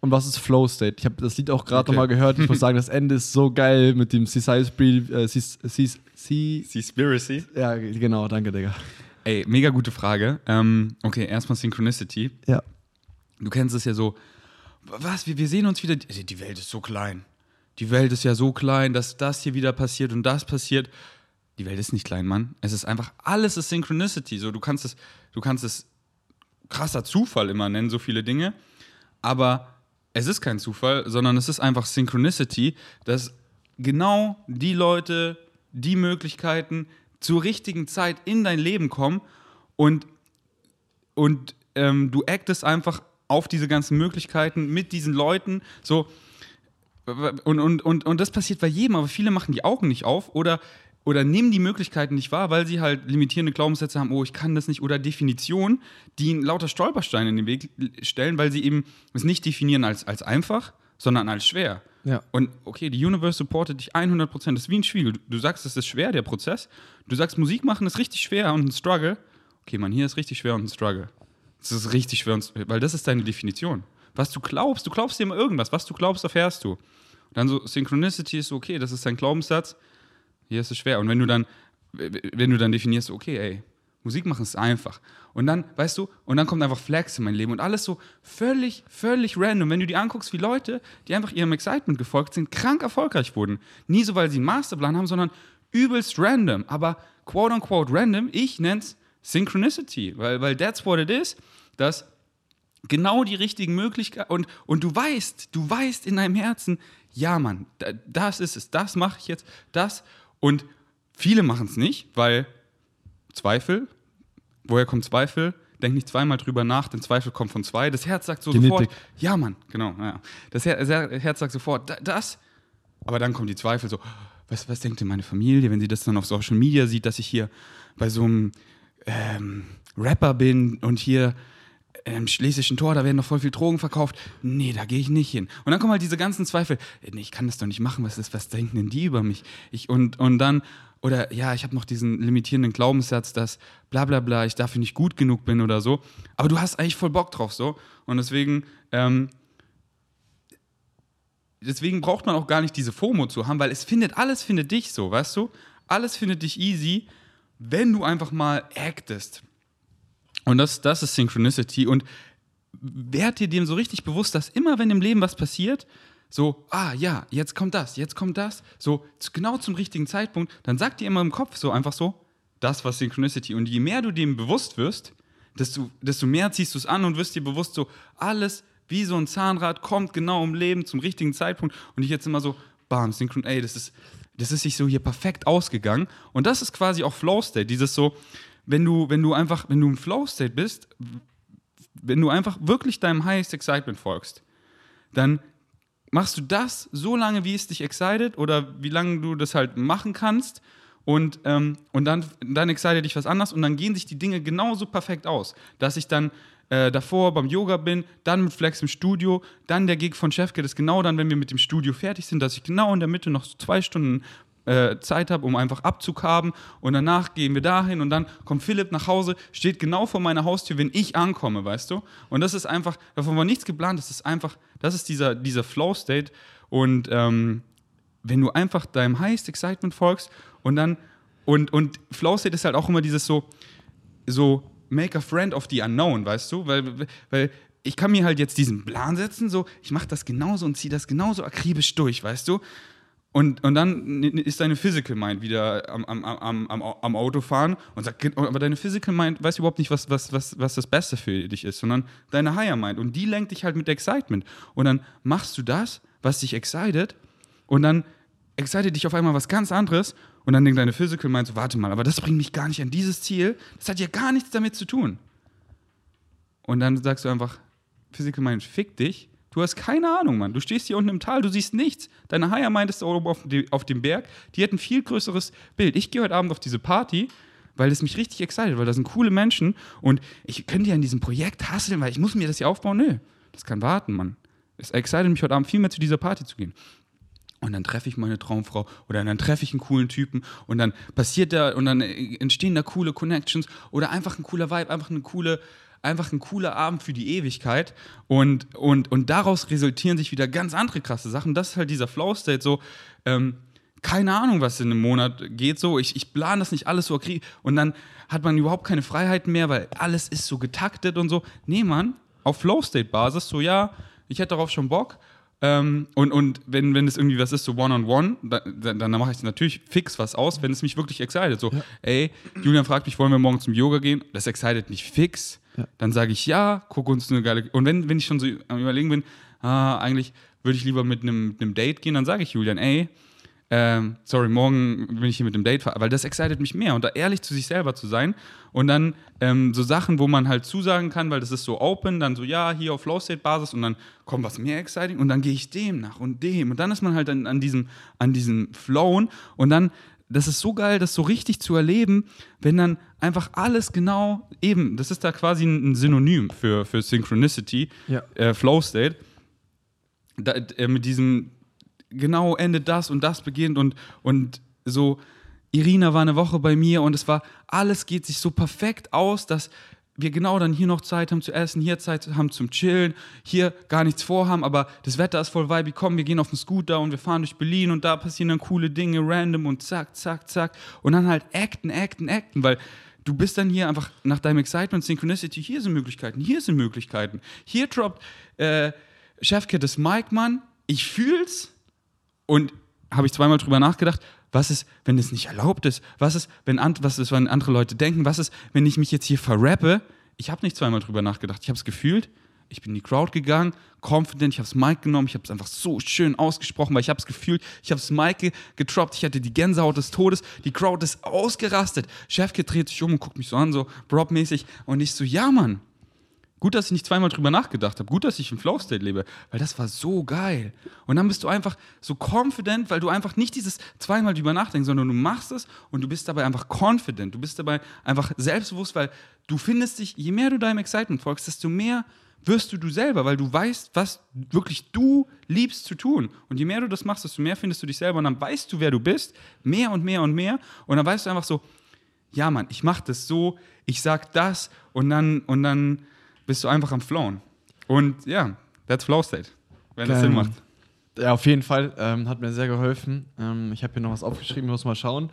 und was ist Flow State? Ich habe das Lied auch gerade Okay. nochmal gehört. Ich muss sagen, das Ende ist so geil mit dem. Äh, Seas- Seas- Sea- Seaspiracy. ja, genau, danke, Digga. Ey, mega gute Frage. Ähm, okay, erstmal Synchronicity. Ja. Du kennst es ja so. Was? Wir, wir sehen uns wieder. Die die Welt ist so klein. Die Welt ist ja so klein, dass das hier wieder passiert und das passiert. Die Welt ist nicht klein, Mann. Es ist einfach, alles ist Synchronicity. So, du kannst es, du kannst es krasser Zufall immer nennen, so viele Dinge. Aber es ist kein Zufall, sondern es ist einfach Synchronicity, dass genau die Leute, die Möglichkeiten zur richtigen Zeit in dein Leben kommen und, und ähm, du actest einfach auf diese ganzen Möglichkeiten mit diesen Leuten. So, und, und, und, und das passiert bei jedem, aber viele machen die Augen nicht auf oder, oder nehmen die Möglichkeiten nicht wahr, weil sie halt limitierende Glaubenssätze haben, oh, ich kann das nicht, oder Definitionen, die ihnen lauter Stolpersteine in den Weg stellen, weil sie eben es nicht definieren als, als einfach, sondern als schwer. Ja. Und okay, die Universe supportet dich 100%. Das ist wie ein Spiegel. Du, du sagst, es ist schwer, der Prozess. Du sagst, Musik machen ist richtig schwer und ein Struggle. Okay, man, hier ist richtig schwer und ein Struggle. Das ist richtig schwer, und, weil das ist deine Definition. Was du glaubst, du glaubst dir immer irgendwas. Was du glaubst, erfährst du. Und dann so, Synchronicity ist so, okay, das ist dein Glaubenssatz. Hier ist es schwer. Und wenn du dann, wenn du dann definierst, okay, ey, Musik machen ist einfach. Und dann, weißt du, und dann kommt einfach Flex in mein Leben und alles so völlig, völlig random. Wenn du dir anguckst, wie Leute, die einfach ihrem Excitement gefolgt sind, krank erfolgreich wurden. Nie so, weil sie einen Masterplan haben, sondern übelst random. Aber quote unquote random, ich nenn's Synchronicity, weil, weil that's what it is, dass genau die richtigen Möglichkeiten und, und du weißt, du weißt in deinem Herzen, ja Mann, da, das ist es, das mache ich jetzt, das und viele machen es nicht, weil Zweifel, woher kommt Zweifel? Denk nicht zweimal drüber nach, denn Zweifel kommt von zwei. Das Herz sagt so Genetik. sofort, ja Mann, genau, ja. Das Her das Herz sagt sofort, da, das, aber dann kommen die Zweifel so, was, was denkt denn meine Familie, wenn sie das dann auf Social Media sieht, dass ich hier bei so einem ähm, Rapper bin und hier im schlesischen Tor, da werden noch voll viel Drogen verkauft. Nee, da gehe ich nicht hin. Und dann kommen halt diese ganzen Zweifel. Nee, ich kann das doch nicht machen. Was ist, was denken denn die über mich? Ich, und, und dann, oder ja, ich habe noch diesen limitierenden Glaubenssatz, dass bla bla bla, ich dafür nicht gut genug bin oder so. Aber du hast eigentlich voll Bock drauf so. Und deswegen, ähm, deswegen braucht man auch gar nicht diese FOMO zu haben, weil es findet, alles findet dich so, weißt du? Alles findet dich easy, wenn du einfach mal actest. Und das, das ist Synchronicity. Und werd dir dem so richtig bewusst, dass immer, wenn im Leben was passiert, so, ah ja, jetzt kommt das, jetzt kommt das, so genau zum richtigen Zeitpunkt, dann sagt dir immer im Kopf so einfach so, das war Synchronicity. Und je mehr du dem bewusst wirst, desto, desto mehr ziehst du es an und wirst dir bewusst so, alles wie so ein Zahnrad kommt genau im Leben zum richtigen Zeitpunkt. Und ich jetzt immer so, bam, Synchron, ey, das ist, das ist sich so hier perfekt ausgegangen. Und das ist quasi auch Flow State, dieses so, wenn du, wenn du einfach, wenn du im Flow State bist, wenn du einfach wirklich deinem Highest Excitement folgst, dann machst du das so lange, wie es dich excited oder wie lange du das halt machen kannst und, ähm, und dann, dann excited dich was anderes und dann gehen sich die Dinge genauso perfekt aus, dass sich dann äh, davor beim Yoga bin, dann mit Flex im Studio, dann der Gig von Chefkit ist genau dann, wenn wir mit dem Studio fertig sind, dass ich genau in der Mitte noch so zwei Stunden äh, Zeit habe, um einfach Abzug haben und danach gehen wir dahin und dann kommt Philipp nach Hause, steht genau vor meiner Haustür, wenn ich ankomme, weißt du? Und das ist einfach, davon war nichts geplant, das ist einfach, das ist dieser, dieser Flow-State und ähm, wenn du einfach deinem Highest Excitement folgst und dann, und, und Flow-State ist halt auch immer dieses so, so make a friend of the unknown, weißt du? Weil, weil ich kann mir halt jetzt diesen Plan setzen, so, ich mache das genauso und ziehe das genauso akribisch durch, weißt du? Und, und dann ist deine Physical Mind wieder am, am, am, am, am Autofahren und sagt, aber deine Physical Mind weiß überhaupt nicht, was, was, was, was das Beste für dich ist, sondern deine Higher Mind. Und die lenkt dich halt mit Excitement. Und dann machst du das, was dich excited, und dann excited dich auf einmal was ganz anderes. Und dann denkt deine Physical Mind so, warte mal, aber das bringt mich gar nicht an dieses Ziel. Das hat ja gar nichts damit zu tun. Und dann sagst du einfach, Physical Mind, fick dich Du hast keine Ahnung, Mann. Du stehst hier unten im Tal, du siehst nichts. Deine Haier meintest oben auf, auf dem Berg, die hätten viel größeres Bild. Ich gehe heute Abend auf diese Party, weil es mich richtig excited, weil da sind coole Menschen und ich könnte ja in diesem Projekt hasseln, weil ich muss mir das hier aufbauen. Nö, das kann warten, Mann. Es excited mich heute Abend viel mehr zu dieser Party zu gehen. Und dann treffe ich meine Traumfrau oder dann treffe ich einen coolen Typen und dann passiert da und dann entstehen da coole Connections oder einfach ein cooler Vibe, einfach eine coole, einfach ein cooler Abend für die Ewigkeit und, und, und daraus resultieren sich wieder ganz andere krasse Sachen. Das ist halt dieser Flow-State so, ähm, keine Ahnung, was in einem Monat geht so, ich, ich plane das nicht alles so und dann hat man überhaupt keine Freiheiten mehr, weil alles ist so getaktet und so. Nee, Mann, auf Flow-State-Basis, so ja, ich hätte darauf schon Bock, ähm, und, und wenn, wenn es irgendwie was ist, so one-on-one, -on -one, dann, dann mache ich natürlich fix was aus, wenn es mich wirklich excited. So, ja. ey, Julian fragt mich, wollen wir morgen zum Yoga gehen? Das excited mich fix. Ja. Dann sage ich ja, guck uns eine geile. Und wenn, wenn ich schon so am Überlegen bin, ah, eigentlich würde ich lieber mit einem, mit einem Date gehen, dann sage ich Julian, ey, ähm, sorry, morgen bin ich hier mit dem Date, weil das excited mich mehr. Und da ehrlich zu sich selber zu sein und dann ähm, so Sachen, wo man halt zusagen kann, weil das ist so open, dann so, ja, hier auf Flow-State-Basis und dann kommt was mehr exciting und dann gehe ich dem nach und dem. Und dann ist man halt an, an diesem, an diesem Flown und dann, das ist so geil, das so richtig zu erleben, wenn dann einfach alles genau eben, das ist da quasi ein Synonym für, für Synchronicity, ja. äh, Flow-State, äh, mit diesem genau endet das und das beginnt und, und so. Irina war eine Woche bei mir und es war, alles geht sich so perfekt aus, dass wir genau dann hier noch Zeit haben zu essen, hier Zeit haben zum Chillen, hier gar nichts vorhaben, aber das Wetter ist voll vibey, komm, wir gehen auf den Scooter und wir fahren durch Berlin und da passieren dann coole Dinge, random und zack, zack, zack und dann halt acten, acten, acten, weil du bist dann hier einfach nach deinem Excitement, Synchronicity, hier sind Möglichkeiten, hier sind Möglichkeiten, hier droppt äh, Chefkit das Mike, Mann, ich fühl's, und habe ich zweimal drüber nachgedacht, was ist, wenn es nicht erlaubt ist? Was ist, wenn, an, was ist, wenn andere Leute denken? Was ist, wenn ich mich jetzt hier verrappe? Ich habe nicht zweimal drüber nachgedacht. Ich habe es gefühlt. Ich bin in die Crowd gegangen, confident, ich habe das Mic genommen, ich habe es einfach so schön ausgesprochen, weil ich habe es gefühlt, ich habe das Mic getroppt, ich hatte die Gänsehaut des Todes, die Crowd ist ausgerastet. Chefke dreht sich um und guckt mich so an, so Brob-mäßig und ich so, ja Mann, Gut, dass ich nicht zweimal drüber nachgedacht habe. Gut, dass ich im Flow State lebe, weil das war so geil. Und dann bist du einfach so confident, weil du einfach nicht dieses zweimal drüber nachdenkst, sondern du machst es und du bist dabei einfach confident. Du bist dabei einfach selbstbewusst, weil du findest dich, je mehr du deinem Excitement folgst, desto mehr wirst du du selber, weil du weißt, was wirklich du liebst zu tun. Und je mehr du das machst, desto mehr findest du dich selber und dann weißt du, wer du bist, mehr und mehr und mehr. Und dann weißt du einfach so, ja Mann, ich mach das so, ich sag das und dann, und dann bist du einfach am Flown. Und ja, that's Flow State, wenn Geil. das Sinn macht. Ja, auf jeden Fall. Ähm, hat mir sehr geholfen. Ähm, ich habe hier noch was aufgeschrieben, muss mal schauen.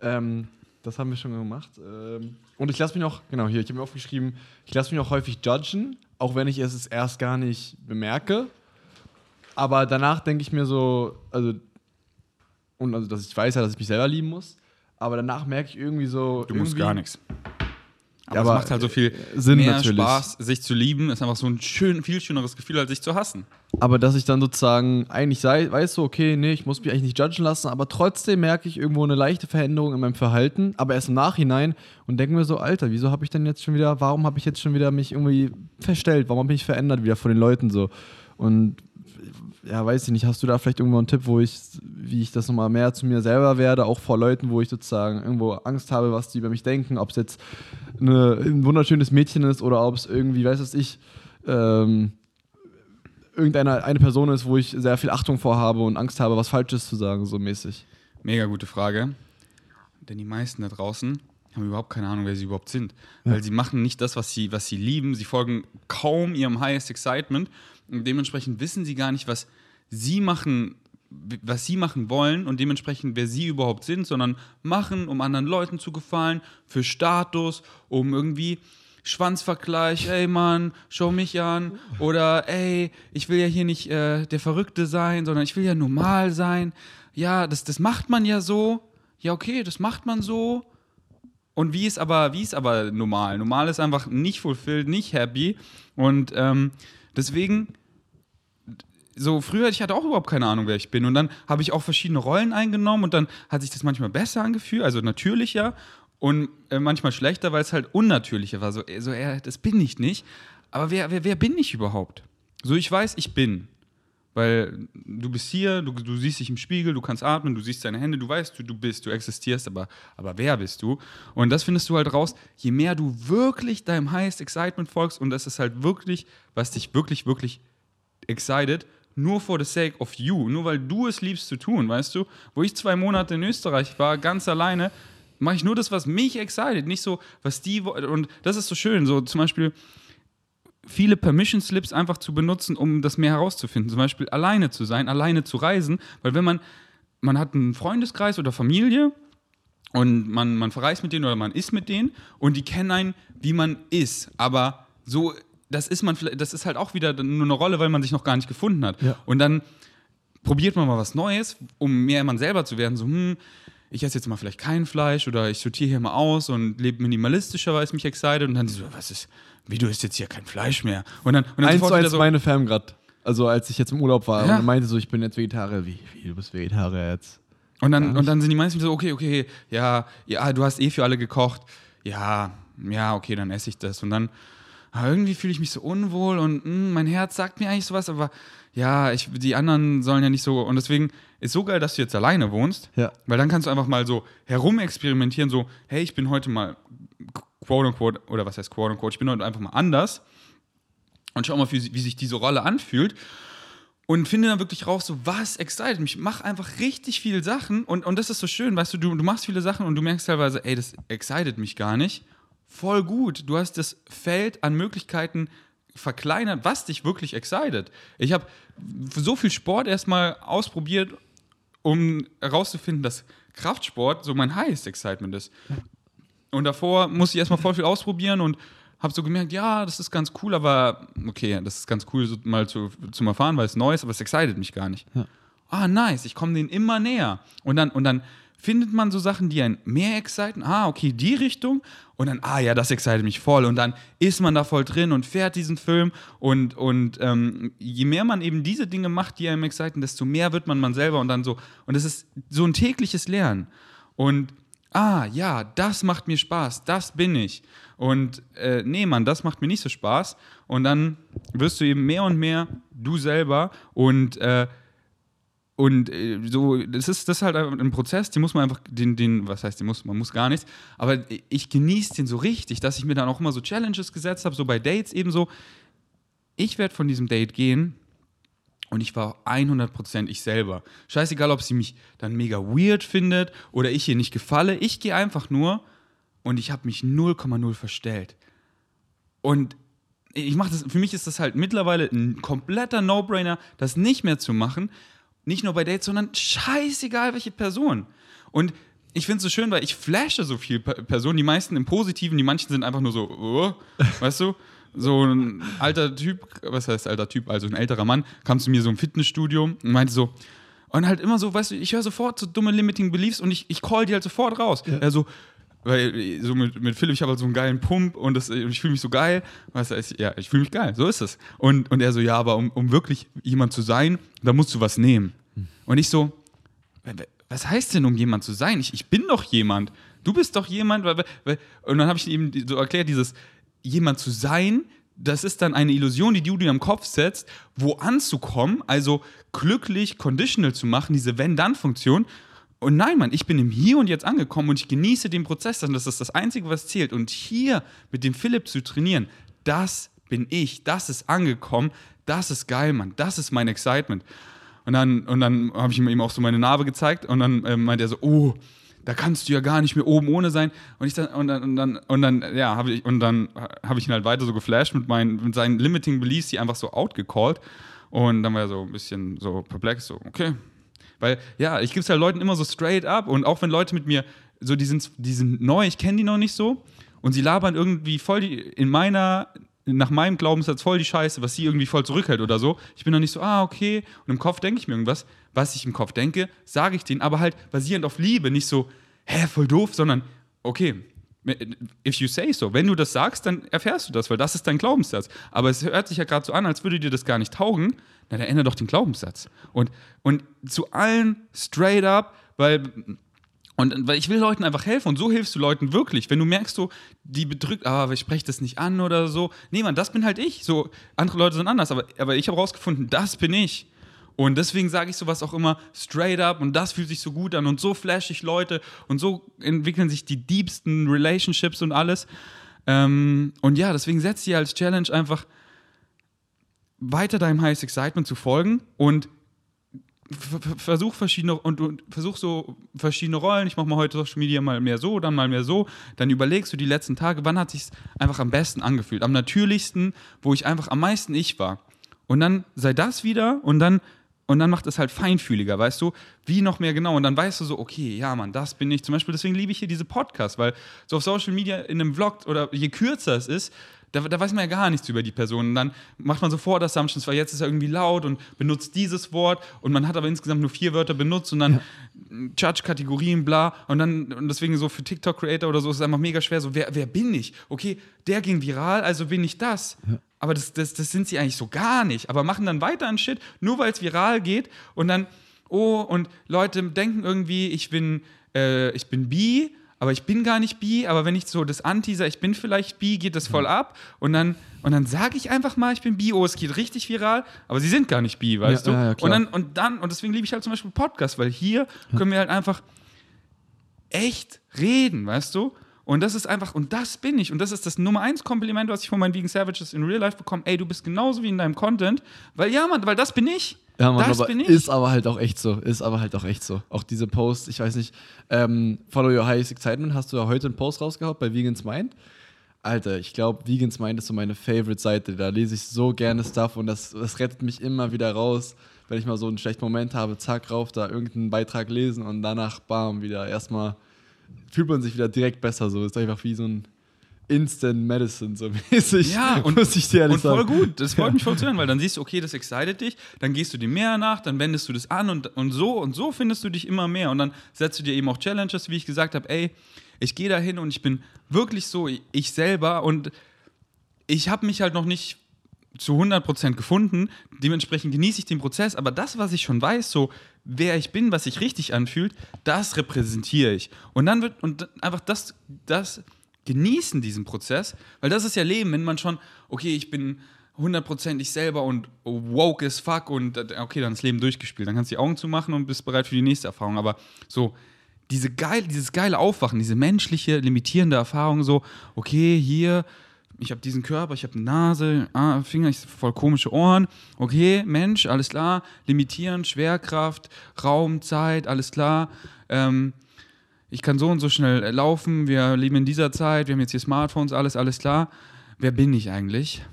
Ähm, das haben wir schon gemacht. Ähm, und ich lasse mich noch, genau hier, ich habe mir aufgeschrieben, ich lasse mich auch häufig judgen, auch wenn ich es erst gar nicht bemerke. Aber danach denke ich mir so, also, und also, dass ich weiß ja, dass ich mich selber lieben muss. Aber danach merke ich irgendwie so. Du musst gar nichts. Aber, aber es macht halt so viel Sinn mehr natürlich. Spaß, sich zu lieben. Ist einfach so ein schön, viel schöneres Gefühl, als sich zu hassen. Aber dass ich dann sozusagen eigentlich sei, weiß so, okay, nee, ich muss mich eigentlich nicht judgen lassen, aber trotzdem merke ich irgendwo eine leichte Veränderung in meinem Verhalten, aber erst im Nachhinein und denke mir so, Alter, wieso habe ich denn jetzt schon wieder, warum habe ich jetzt schon wieder mich irgendwie verstellt, warum habe ich mich verändert wieder von den Leuten so? Und ja, weiß ich nicht, hast du da vielleicht irgendwo einen Tipp, wo ich, wie ich das nochmal mehr zu mir selber werde, auch vor Leuten, wo ich sozusagen irgendwo Angst habe, was die über mich denken, ob es jetzt eine, ein wunderschönes Mädchen ist oder ob es irgendwie, weiß was ich, ähm, irgendeine eine Person ist, wo ich sehr viel Achtung vorhabe und Angst habe, was Falsches zu sagen, so mäßig. Mega gute Frage. Denn die meisten da draußen haben überhaupt keine Ahnung, wer sie überhaupt sind. Weil sie machen nicht das, was sie, was sie lieben. Sie folgen kaum ihrem Highest Excitement. Und dementsprechend wissen sie gar nicht, was sie machen, was sie machen wollen und dementsprechend, wer sie überhaupt sind, sondern machen, um anderen Leuten zu gefallen, für Status, um irgendwie Schwanzvergleich, ey Mann, schau mich an. Oder ey, ich will ja hier nicht äh, der Verrückte sein, sondern ich will ja normal sein. Ja, das, das macht man ja so. Ja, okay, das macht man so. Und wie ist aber, wie ist aber normal? Normal ist einfach nicht fulfilled, nicht happy. Und ähm, deswegen, so früher, ich hatte auch überhaupt keine Ahnung, wer ich bin. Und dann habe ich auch verschiedene Rollen eingenommen und dann hat sich das manchmal besser angefühlt, also natürlicher und äh, manchmal schlechter, weil es halt unnatürlicher war. So, äh, so äh, das bin ich nicht. Aber wer, wer, wer bin ich überhaupt? So, ich weiß, ich bin. Weil du bist hier, du, du siehst dich im Spiegel, du kannst atmen, du siehst deine Hände, du weißt, du, du bist, du existierst, aber, aber wer bist du? Und das findest du halt raus, je mehr du wirklich deinem Highest Excitement folgst und das ist halt wirklich, was dich wirklich, wirklich excited, nur for the sake of you, nur weil du es liebst zu tun, weißt du? Wo ich zwei Monate in Österreich war, ganz alleine, mache ich nur das, was mich excited, nicht so, was die wollen. Und das ist so schön, so zum Beispiel viele Permission Slips einfach zu benutzen, um das mehr herauszufinden. Zum Beispiel alleine zu sein, alleine zu reisen, weil wenn man, man hat einen Freundeskreis oder Familie und man, man verreist mit denen oder man ist mit denen und die kennen einen, wie man ist, aber so, das ist man, das ist halt auch wieder nur eine Rolle, weil man sich noch gar nicht gefunden hat. Ja. Und dann probiert man mal was Neues, um mehr man selber zu werden, so, hm, ich esse jetzt mal vielleicht kein Fleisch oder ich sortiere hier mal aus und lebe minimalistischer, weil es mich excited und dann so, was ist, wie du isst jetzt hier kein Fleisch mehr? Und dann, und dann Eins zu eins so, meine Fam grad. Also als ich jetzt im Urlaub war Ja. und meinte so, ich bin jetzt Vegetarier. Wie, wie du bist Vegetarier jetzt? Und dann, und dann sind die meisten so, okay, okay, ja, ja, du hast eh für alle gekocht. Ja, ja, okay, dann esse ich das. Und dann, irgendwie fühle ich mich so unwohl und mh, mein Herz sagt mir eigentlich sowas, aber ja, ich, die anderen sollen ja nicht so. Und deswegen ist so geil, dass du jetzt alleine wohnst, Ja. weil dann kannst du einfach mal so herumexperimentieren, so, hey, ich bin heute mal quote unquote, oder was heißt quote unquote, ich bin heute einfach mal anders und schau mal, wie, wie sich diese Rolle anfühlt und finde dann wirklich raus, so was excited mich. Mach einfach richtig viele Sachen und, und das ist so schön, weißt du, du, du machst viele Sachen und du merkst teilweise, ey, das excited mich gar nicht. Voll gut. Du hast das Feld an Möglichkeiten verkleinert, was dich wirklich excited. Ich habe so viel Sport erstmal ausprobiert, um herauszufinden, dass Kraftsport so mein highest excitement ist. Und davor musste ich erstmal voll viel ausprobieren und habe so gemerkt, ja, das ist ganz cool, aber okay, das ist ganz cool so mal zu, zum Erfahren, weil es neu ist, aber es excited mich gar nicht. Ah, nice, ich komme denen immer näher. Und dann, und dann findet man so Sachen, die einen mehr exciten. Ah, okay, die Richtung. Und dann, ah ja, das excited mich voll. Und dann ist man da voll drin und fährt diesen Film. Und, und ähm, je mehr man eben diese Dinge macht, die einem exciten, desto mehr wird man man selber und dann so. Und es ist so ein tägliches Lernen. Und ah, ja, das macht mir Spaß, das bin ich. Und äh, nee, Mann, das macht mir nicht so Spaß. Und dann wirst du eben mehr und mehr du selber und äh, und äh, so, das ist, das ist halt ein Prozess, den muss man einfach, den, den, was heißt, den muss, man muss gar nichts, aber ich genieße den so richtig, dass ich mir dann auch immer so Challenges gesetzt habe, so bei Dates eben so, ich werde von diesem Date gehen und ich war 100% ich selber. Scheißegal, ob sie mich dann mega weird findet oder ich ihr nicht gefalle, ich gehe einfach nur und ich habe mich 0,0 verstellt. Und ich mache das, für mich ist das halt mittlerweile ein kompletter No-Brainer, das nicht mehr zu machen. Nicht nur bei Dates, sondern scheißegal, welche Person. Und ich finde es so schön, weil ich flashe so viele Pe- Personen, die meisten im Positiven, die manchen sind einfach nur so, oh, weißt du? So ein alter Typ, was heißt alter Typ, also ein älterer Mann, kam zu mir so im Fitnessstudio und meinte so, und halt immer so, weißt du, ich höre sofort so dumme Limiting Beliefs und ich, ich call die halt sofort raus. Er so, weil so mit, mit Philipp, ich habe halt so einen geilen Pump und, das, und ich fühle mich so geil. Weißt du, ja, ich fühle mich geil, so ist es. Und, und er so, ja, aber um, um wirklich jemand zu sein, da musst du was nehmen. Und ich so, was heißt denn, um jemand zu sein? Ich, ich bin doch jemand. Du bist doch jemand. Weil, weil, und dann habe ich ihm so erklärt, dieses jemand zu sein, das ist dann eine Illusion, die du dir im Kopf setzt, wo anzukommen, also glücklich conditional zu machen, diese Wenn-Dann-Funktion. Und nein, Mann, ich bin im Hier und Jetzt angekommen und ich genieße den Prozess. Und das ist das Einzige, was zählt. Und hier mit dem Philipp zu trainieren, das bin ich. Das ist angekommen. Das ist geil, Mann. Das ist mein Excitement. Und dann, und dann habe ich ihm auch so meine Narbe gezeigt und dann äh, meinte er so, oh, da kannst du ja gar nicht mehr oben ohne sein. Und ich dann, und dann, und dann, und dann ja, habe ich, und dann habe ich ihn halt weiter so geflasht mit meinen, mit seinen Limiting Beliefs, die einfach so outgecallt. Und dann war er so ein bisschen so perplex, so, okay. Weil, ja, ich gebe es halt Leuten immer so straight up und auch wenn Leute mit mir, so, die sind, die sind neu, ich kenne die noch nicht so und sie labern irgendwie voll die, in meiner, nach meinem Glaubenssatz voll die Scheiße, was sie irgendwie voll zurückhält oder so. Ich bin dann nicht so, ah, okay. Und im Kopf denke ich mir irgendwas. Was ich im Kopf denke, sage ich denen, aber halt basierend auf Liebe, nicht so, hä, voll doof, sondern, okay, if you say so. Wenn du das sagst, dann erfährst du das, weil das ist dein Glaubenssatz. Aber es hört sich ja gerade so an, als würde dir das gar nicht taugen. Na, dann ändere doch den Glaubenssatz. Und, und zu allen straight up, weil und weil ich will Leuten einfach helfen und so hilfst du Leuten wirklich. Wenn du merkst, so, die bedrückt, aber ich spreche das nicht an oder so. Nee, Mann, das bin halt ich. So, andere Leute sind anders, aber, aber ich habe rausgefunden, das bin ich. Und deswegen sage ich sowas auch immer straight up und das fühlt sich so gut an und so flash ich Leute und so entwickeln sich die diebsten Relationships und alles. Ähm, und ja, deswegen setz dir als Challenge einfach weiter deinem Highest Excitement zu folgen und versuch verschiedene und, und versuch so verschiedene Rollen. Ich mache mal heute Social Media mal mehr so, dann mal mehr so. Dann überlegst du die letzten Tage, wann hat sich einfach am besten angefühlt, am natürlichsten, wo ich einfach am meisten ich war. Und dann sei das wieder und dann und dann macht es halt feinfühliger, weißt du, wie noch mehr genau. Und dann weißt du so, okay, ja, Mann, das bin ich. Zum Beispiel, deswegen liebe ich hier diese Podcasts, weil so auf Social Media in einem Vlog oder je kürzer es ist, da, da, weiß man ja gar nichts über die Person. Und dann macht man sofort Assumptions, weil jetzt ist er irgendwie laut und benutzt dieses Wort und man hat aber insgesamt nur vier Wörter benutzt und dann ja. Judge-Kategorien, bla. Und dann, und deswegen so für TikTok-Creator oder so ist es einfach mega schwer, so, wer, wer bin ich? Okay, der ging viral, also bin ich das. Ja. Aber das, das, das sind sie eigentlich so gar nicht. Aber machen dann weiter an Shit, nur weil es viral geht und dann, oh, und Leute denken irgendwie, ich bin, äh, ich bin bi aber ich bin gar nicht bi, aber wenn ich so das anteaser, ich bin vielleicht bi, geht das voll ab und dann, und dann sage ich einfach mal, ich bin bi, oh, es geht richtig viral, aber sie sind gar nicht bi, weißt ja, du? Ja, und dann, und dann, und deswegen liebe ich halt zum Beispiel Podcast, weil hier können wir halt einfach echt reden, weißt du? Und das ist einfach, und das bin ich. Und das ist das Nummer eins Kompliment, was ich von meinen Vegan Savages in Real Life bekomme. Ey, du bist genauso wie in deinem Content. Weil ja, Mann, weil das bin ich. Ja, Mann, das aber bin ich. ist aber halt auch echt so. Ist aber halt auch echt so. Auch diese Posts, ich weiß nicht, ähm, Follow Your Highest Excitement, hast du ja heute einen Post rausgehauen bei Vegans Mind. Alter, ich glaube, Vegans Mind ist so meine Favorite-Seite. Da lese ich so gerne Stuff und das, das rettet mich immer wieder raus, wenn ich mal so einen schlechten Moment habe, zack, rauf, da irgendeinen Beitrag lesen und danach, bam, wieder erstmal fühlt man sich wieder direkt besser. So ist einfach wie so ein Instant Medicine, so mäßig. Ja, und, muss ich dir ehrlich und voll sagen. gut. Das freut mich voll zu hören, weil dann siehst du, okay, das excited dich, dann gehst du dir mehr nach, dann wendest du das an und, und so und so findest du dich immer mehr. Und dann setzt du dir eben auch Challenges, wie ich gesagt habe, ey, ich gehe da hin und ich bin wirklich so ich selber und ich habe mich halt noch nicht zu 100% gefunden. Dementsprechend genieße ich den Prozess, aber das, was ich schon weiß, so wer ich bin, was sich richtig anfühlt, das repräsentiere ich. Und dann wird und einfach das, das genießen diesen Prozess, weil das ist ja Leben, wenn man schon, okay, ich bin hundertprozentig selber und woke as fuck und okay, dann ist Leben durchgespielt. Dann kannst du die Augen zumachen und bist bereit für die nächste Erfahrung. Aber so, diese geil, dieses geile Aufwachen, diese menschliche, limitierende Erfahrung, so, okay, hier, ich habe diesen Körper, ich habe eine Nase, ah, Finger, ich voll komische Ohren. Okay, Mensch, alles klar. Limitieren, Schwerkraft, Raum, Zeit, alles klar. Ähm, ich kann so und so schnell laufen, wir leben in dieser Zeit, wir haben jetzt hier Smartphones, alles, alles klar. Wer bin ich eigentlich?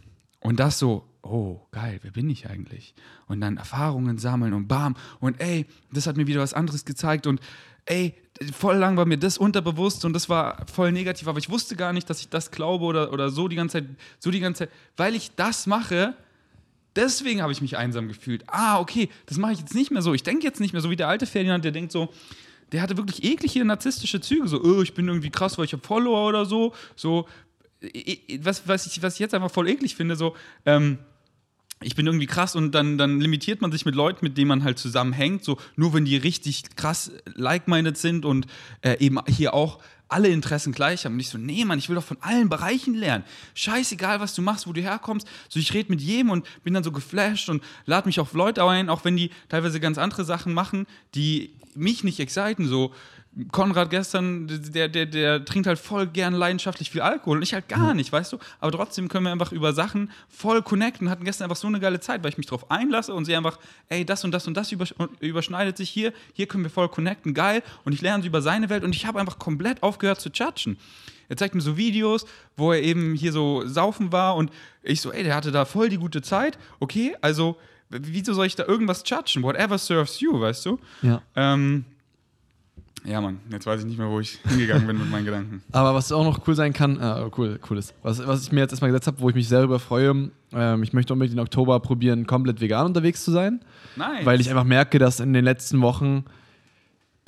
Und das so, oh, geil, wer bin ich eigentlich? Und dann Erfahrungen sammeln und bam. Und ey, das hat mir wieder was anderes gezeigt und ey, voll lang war mir das unterbewusst und das war voll negativ, aber ich wusste gar nicht, dass ich das glaube oder, oder so die ganze Zeit, so die ganze Zeit, weil ich das mache, deswegen habe ich mich einsam gefühlt. Ah, okay, das mache ich jetzt nicht mehr so. Ich denke jetzt nicht mehr so wie der alte Ferdinand, der denkt so, der hatte wirklich eklige narzisstische Züge, so, oh, ich bin irgendwie krass, weil ich habe Follower oder so, so, was, was, ich, was ich jetzt einfach voll eklig finde, so, ähm, ich bin irgendwie krass und dann, dann limitiert man sich mit Leuten, mit denen man halt zusammenhängt, so nur wenn die richtig krass like-minded sind und äh, eben hier auch alle Interessen gleich haben. Und ich so, nee, Mann, ich will doch von allen Bereichen lernen. Scheißegal, was du machst, wo du herkommst. So, ich rede mit jedem und bin dann so geflasht und lade mich auf Leute ein, auch wenn die teilweise ganz andere Sachen machen, die mich nicht exciten. So, Konrad gestern, der, der, der trinkt halt voll gern leidenschaftlich viel Alkohol und ich halt gar nicht, weißt du? Aber trotzdem können wir einfach über Sachen voll connecten und hatten gestern einfach so eine geile Zeit, weil ich mich drauf einlasse und sehe einfach, ey, das und das und das überschneidet sich hier, hier können wir voll connecten, geil. Und ich lerne über seine Welt und ich habe einfach komplett aufgehört zu judgen. Er zeigt mir so Videos, wo er eben hier so saufen war und ich so, ey, der hatte da voll die gute Zeit. Okay, also, wieso soll ich da irgendwas judgen? Whatever serves you, weißt du? Ja. Ähm, ja, Mann, jetzt weiß ich nicht mehr, wo ich hingegangen bin mit meinen Gedanken. Aber was auch noch cool sein kann, äh, cool, cool ist, was, was ich mir jetzt erstmal gesetzt habe, wo ich mich sehr darüber freue, ähm, ich möchte unbedingt im Oktober probieren, komplett vegan unterwegs zu sein. Nice. Weil ich einfach merke, dass in den letzten Wochen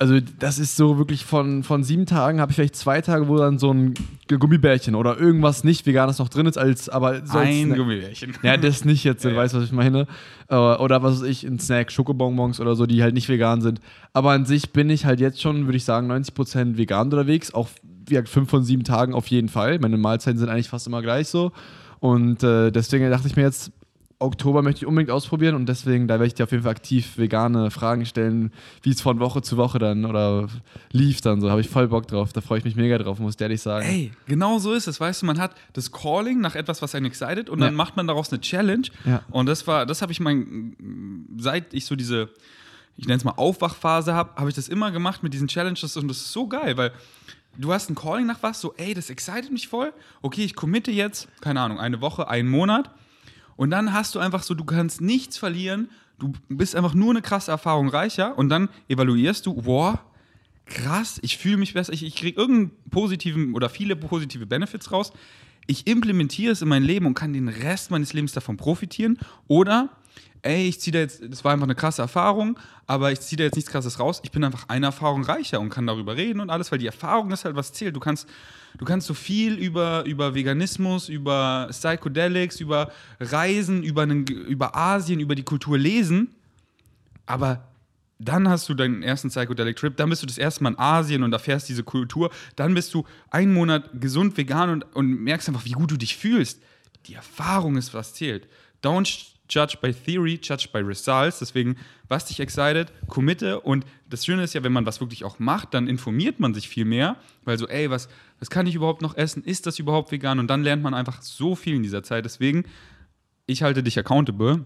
also das ist so wirklich von, von sieben Tagen habe ich vielleicht zwei Tage, wo dann so ein Gummibärchen oder irgendwas nicht veganes noch drin ist, als aber so als Ein Snack- Gummibärchen. Ja, das nicht jetzt, du Ja, weißt, was ich meine. Oder was weiß ich, ein Snack, Schokobonbons oder so, die halt nicht vegan sind. Aber an sich bin ich halt jetzt schon, würde ich sagen, 90% vegan unterwegs. Auch, wie gesagt, fünf von sieben Tagen auf jeden Fall. Meine Mahlzeiten sind eigentlich fast immer gleich so. Und äh, deswegen dachte ich mir jetzt, Oktober möchte ich unbedingt ausprobieren und deswegen, da werde ich dir auf jeden Fall aktiv vegane Fragen stellen, wie es von Woche zu Woche dann oder lief dann so. Habe ich voll Bock drauf. Da freue ich mich mega drauf, muss ich ehrlich sagen. Ey, genau so ist es, weißt du, man hat das Calling nach etwas, was einen excited und Ja. dann macht man daraus eine Challenge Ja. und das war, das habe ich mein, seit ich so diese, ich nenne es mal Aufwachphase habe, habe ich das immer gemacht mit diesen Challenges und das ist so geil, weil du hast ein Calling nach was, so ey, das excited mich voll, okay, ich committe jetzt, keine Ahnung, eine Woche, einen Monat und dann hast du einfach so, du kannst nichts verlieren, du bist einfach nur eine krasse Erfahrung reicher und dann evaluierst du, wow, krass, ich fühle mich besser, ich, ich kriege irgendeinen positiven oder viele positive Benefits raus. Ich implementiere es in mein Leben und kann den Rest meines Lebens davon profitieren. Oder, ey, ich ziehe da jetzt, das war einfach eine krasse Erfahrung, aber ich ziehe da jetzt nichts krasses raus. Ich bin einfach eine Erfahrung reicher und kann darüber reden und alles, weil die Erfahrung ist halt, was zählt. Du kannst, du kannst so viel über, über Veganismus, über Psychedelics, über Reisen, über, einen, über Asien, über die Kultur lesen, aber dann hast du deinen ersten Psychedelic Trip, dann bist du das erste Mal in Asien und erfährst diese Kultur, dann bist du einen Monat gesund vegan und, und merkst einfach, wie gut du dich fühlst. Die Erfahrung ist, was zählt. Don't judge by theory, judge by results. Deswegen, was dich excited, committe. Und das Schöne ist ja, wenn man was wirklich auch macht, dann informiert man sich viel mehr, weil so, ey, was, was kann ich überhaupt noch essen? Ist das überhaupt vegan? Und dann lernt man einfach so viel in dieser Zeit. Deswegen, ich halte dich accountable.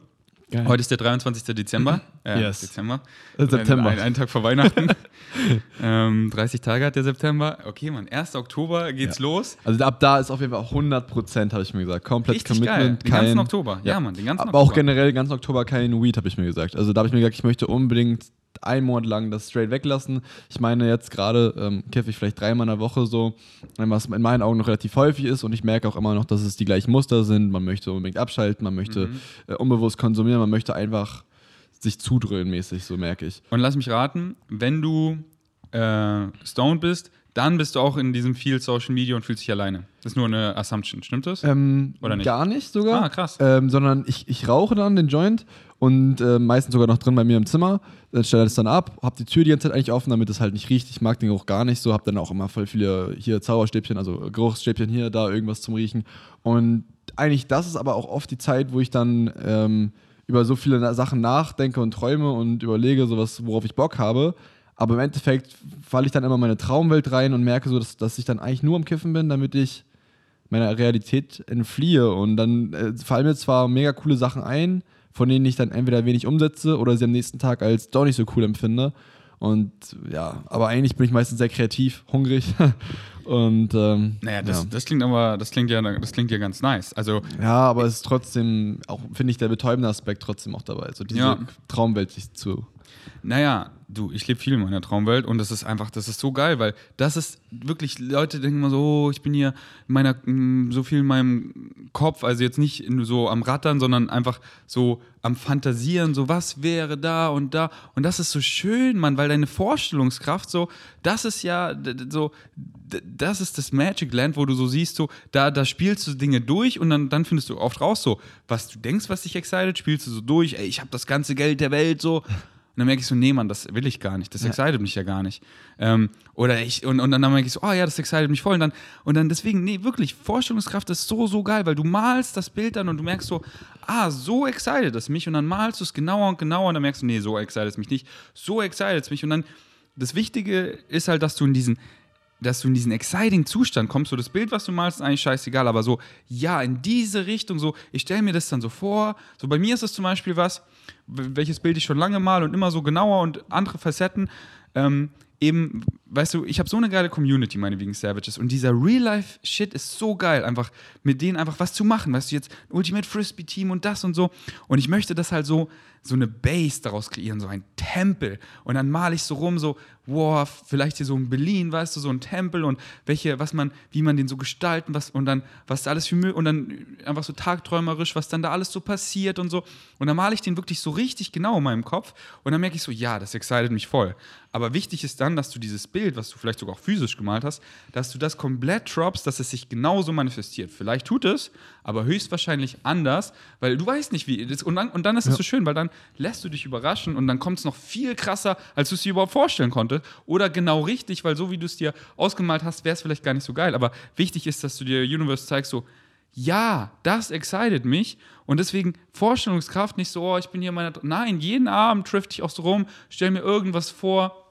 Geil. Heute ist der 23. Dezember. Äh, Yes. Dezember. September. Ein, ein Tag vor Weihnachten. ähm, 30 Tage hat der September. Okay, Mann, 1. Oktober geht's los. Also ab da ist auf jeden Fall 100 Prozent, habe ich mir gesagt. Komplett Richtig geil. Commitment. Den kein, ganzen Oktober. Ja, Mann, den ganzen Aber auch Oktober. generell den ganzen Oktober kein Weed, habe ich mir gesagt. Also da habe ich mir gesagt, ich möchte unbedingt einen Monat lang das straight weglassen. Ich meine, jetzt gerade ähm, kiffe ich vielleicht dreimal in der Woche so, was in meinen Augen noch relativ häufig ist und ich merke auch immer noch, dass es die gleichen Muster sind. Man möchte unbedingt abschalten, man möchte Mhm. äh, unbewusst konsumieren, man möchte einfach sich zudröhnen mäßig, so merke ich. Und lass mich raten, wenn du äh, stoned bist, dann bist du auch in diesem viel Social Media und fühlst dich alleine. Das ist nur eine Assumption, stimmt das? Ähm, Oder nicht? Gar nicht sogar. Ah, krass. Ähm, sondern ich, ich rauche dann den Joint und äh, meistens sogar noch drin bei mir im Zimmer. Dann stelle das dann ab, habe die Tür die ganze Zeit eigentlich offen, damit es halt nicht riecht. Ich mag den Geruch gar nicht so, habe dann auch immer voll viele hier Zauberstäbchen, also Geruchsstäbchen hier, da irgendwas zum Riechen. Und eigentlich das ist aber auch oft die Zeit, wo ich dann ähm, über so viele Sachen nachdenke und träume und überlege, sowas, worauf ich Bock habe. Aber im Endeffekt falle ich dann immer in meine Traumwelt rein und merke so, dass, dass ich dann eigentlich nur am Kiffen bin, damit ich meiner Realität entfliehe. Und dann äh, fallen mir zwar mega coole Sachen ein, von denen ich dann entweder wenig umsetze oder sie am nächsten Tag als doch nicht so cool empfinde. Und ja, aber eigentlich bin ich meistens sehr kreativ, hungrig. Und ähm, naja, das, ja. das klingt aber, das klingt ja, das klingt ja ganz nice. Also, ja, aber es ist trotzdem, auch finde ich, der betäubende Aspekt trotzdem auch dabei. So diese Ja. Traumwelt sich zu. Naja, du, ich lebe viel in meiner Traumwelt und das ist einfach, das ist so geil, weil das ist wirklich, Leute denken immer so, oh, ich bin hier in meiner, so viel in meinem Kopf, also jetzt nicht so am Rattern, sondern einfach so am Fantasieren, so was wäre da und da. Und das ist so schön, Mann, weil deine Vorstellungskraft so, das ist ja so, das ist das Magic Land, wo du so siehst, so, da, da spielst du Dinge durch und dann, dann findest du oft raus, so, was du denkst, was dich excited, spielst du so durch, ey, ich habe das ganze Geld der Welt, so, Und dann merke ich so, nee, Mann, das will ich gar nicht. Das Ja. excited mich ja gar nicht. Ähm, oder ich, und, und dann merke ich so, oh ja, das excited mich voll. Und dann, und dann deswegen, nee, wirklich, Vorstellungskraft ist so, so geil, weil du malst das Bild dann und du merkst so, ah, so excited es mich. Und dann malst du es genauer und genauer und dann merkst du, nee, so excited es mich nicht. So excited es mich. Und dann, das Wichtige ist halt, dass du in diesen, dass du in diesen exciting Zustand kommst, so das Bild, was du malst, ist eigentlich scheißegal, aber so, ja, in diese Richtung, so, ich stelle mir das dann so vor, so bei mir ist es zum Beispiel was, welches Bild ich schon lange mal und immer so genauer und andere Facetten, ähm, eben, weißt du, ich habe so eine geile Community, meine Vegan Savages und dieser Real-Life-Shit ist so geil, einfach mit denen einfach was zu machen, weißt du, jetzt ein Ultimate Frisbee-Team und das und so. Und ich möchte das halt so, so eine Base daraus kreieren, so ein Tempel. Und dann male ich so rum, so, wow, vielleicht hier so in Berlin, weißt du, so ein Tempel und welche, was man, wie man den so gestalten, was und dann, was da alles für Müll und dann einfach so tagträumerisch, was dann da alles so passiert und so. Und dann male ich den wirklich so richtig genau in meinem Kopf und dann merke ich so, ja, das excited mich voll. Aber wichtig ist dann, dass du dieses Bild, was du vielleicht sogar auch physisch gemalt hast, dass du das komplett droppst, dass es sich genauso manifestiert. Vielleicht tut es, aber höchstwahrscheinlich anders, weil du weißt nicht, wie. Und, dann, und dann ist es so schön, weil dann lässt du dich überraschen und dann kommt es noch viel krasser, als du es dir überhaupt vorstellen konntest. Oder genau richtig, weil so wie du es dir ausgemalt hast, wäre es vielleicht gar nicht so geil. Aber wichtig ist, dass du dir Universe zeigst, so, ja, das excited mich und deswegen Vorstellungskraft nicht so, oh, ich bin hier in meiner. Nein, jeden Abend trifft ich auch so rum, stell mir irgendwas vor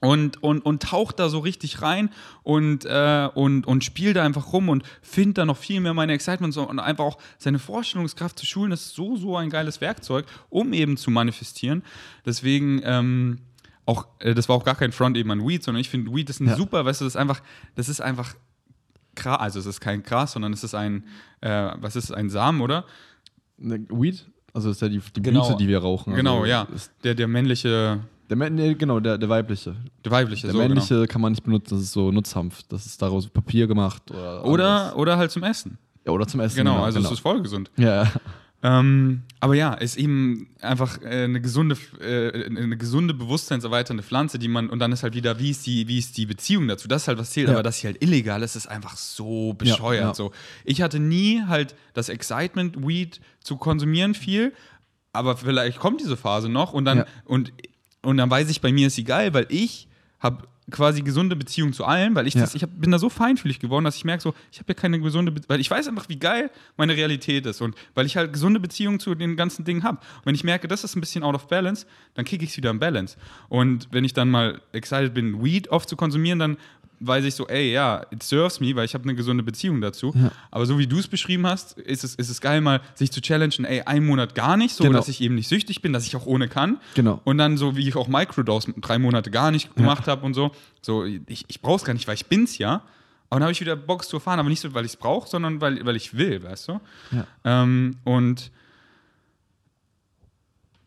und, und, und taucht da so richtig rein und, äh, und, und spielt da einfach rum und findet da noch viel mehr meine Excitement so, und einfach auch seine Vorstellungskraft zu schulen, das ist so, so ein geiles Werkzeug, um eben zu manifestieren. Deswegen, ähm, auch, äh, das war auch gar kein Front eben an Weed, sondern ich finde, Weed ist ein Ja. super, weißt du, das ist einfach, das ist einfach Gras, also es ist kein Gras, sondern es ist ein, äh, was ist es, ein Samen, oder? Ne, Weed? Also das ist ja die, die Genau. Blüte, die wir rauchen. Genau, also ja. Ist Der, der männliche, der, nee, genau, der, der weibliche. der weibliche, Der so, genau. männliche kann man nicht benutzen, das ist so Nutzhanf. Das ist daraus Papier gemacht. Oder, Oder, oder halt zum Essen. ja, oder zum Essen. Genau, also genau. es ist voll gesund. ja, ja. Ähm, aber ja, ist eben einfach äh, eine gesunde, äh, eine gesunde, bewusstseinserweiternde Pflanze, die man, und dann ist halt wieder, wie ist die, wie ist die Beziehung dazu? Das ist halt was zählt, Ja. aber dass sie halt illegal ist, ist einfach so bescheuert. ja. So. Ich hatte nie halt das Excitement, Weed zu konsumieren viel, aber vielleicht kommt diese Phase noch und dann, Ja. und, und dann weiß ich, bei mir ist sie geil, weil ich habe quasi gesunde Beziehung zu allen, weil ich Ja. das, ich hab, bin da so feinfühlig geworden, dass ich merke so, ich habe ja keine gesunde, Be weil ich weiß einfach, wie geil meine Realität ist und weil ich halt gesunde Beziehungen zu den ganzen Dingen habe. Und wenn ich merke, das ist ein bisschen out of balance, dann kicke ich es wieder in Balance. Und wenn ich dann mal excited bin, Weed oft zu konsumieren, dann weiß ich so, ey, ja, it serves me, weil ich habe eine gesunde Beziehung dazu. Ja. Aber so wie du es beschrieben hast, ist es, ist es geil, mal sich zu challengen, ey, einen Monat gar nicht, so Genau. dass ich eben nicht süchtig bin, dass ich auch ohne kann. Genau. Und dann so, wie ich auch Microdose drei Monate gar nicht gemacht habe und so. So, ich, ich brauche es gar nicht, weil ich bin's ja. Aber dann habe ich wieder Bock zu erfahren, aber nicht so, weil ich es brauche, sondern weil, weil ich will, weißt du? Ja. Ähm, und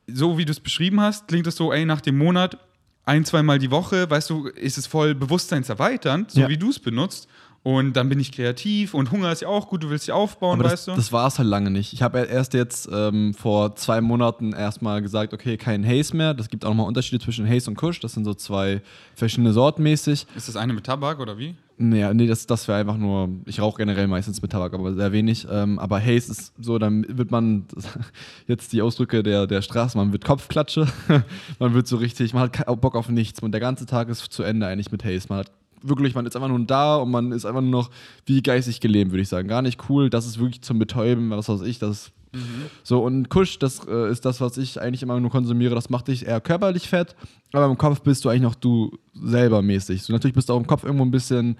so wie du es beschrieben hast, klingt es so, ey, nach dem Monat ein, zweimal die Woche, weißt du, ist es voll bewusstseinserweiternd, so Ja. wie du es benutzt. Und dann bin ich kreativ und Hunger ist ja auch gut, du willst ja aufbauen, das, weißt du? das war es halt lange nicht. Ich habe erst jetzt ähm, vor zwei Monaten erstmal gesagt, okay, kein Haze mehr. Das gibt auch nochmal Unterschiede zwischen Haze und Kush. Das sind so zwei verschiedene Sorten mäßig. ist das eine mit Tabak oder wie? Nee, nee das, das wäre einfach nur, ich rauche generell meistens mit Tabak, aber sehr wenig. Ähm, aber Haze ist so, dann wird man, jetzt die Ausdrücke der, der Straße, man wird Kopfklatsche, man wird so richtig, man hat Bock auf nichts. Und der ganze Tag ist zu Ende eigentlich mit Haze. Man hat wirklich, man ist einfach nur da und man ist einfach nur noch wie geistig gelähmt, würde ich sagen. Gar nicht cool, das ist wirklich zum Betäuben, was weiß ich, das ist so, und Kusch, das äh, ist das, was ich eigentlich immer nur konsumiere. Das macht dich eher körperlich fett, aber im Kopf bist du eigentlich noch du selber mäßig. So, natürlich bist du auch im Kopf irgendwo ein bisschen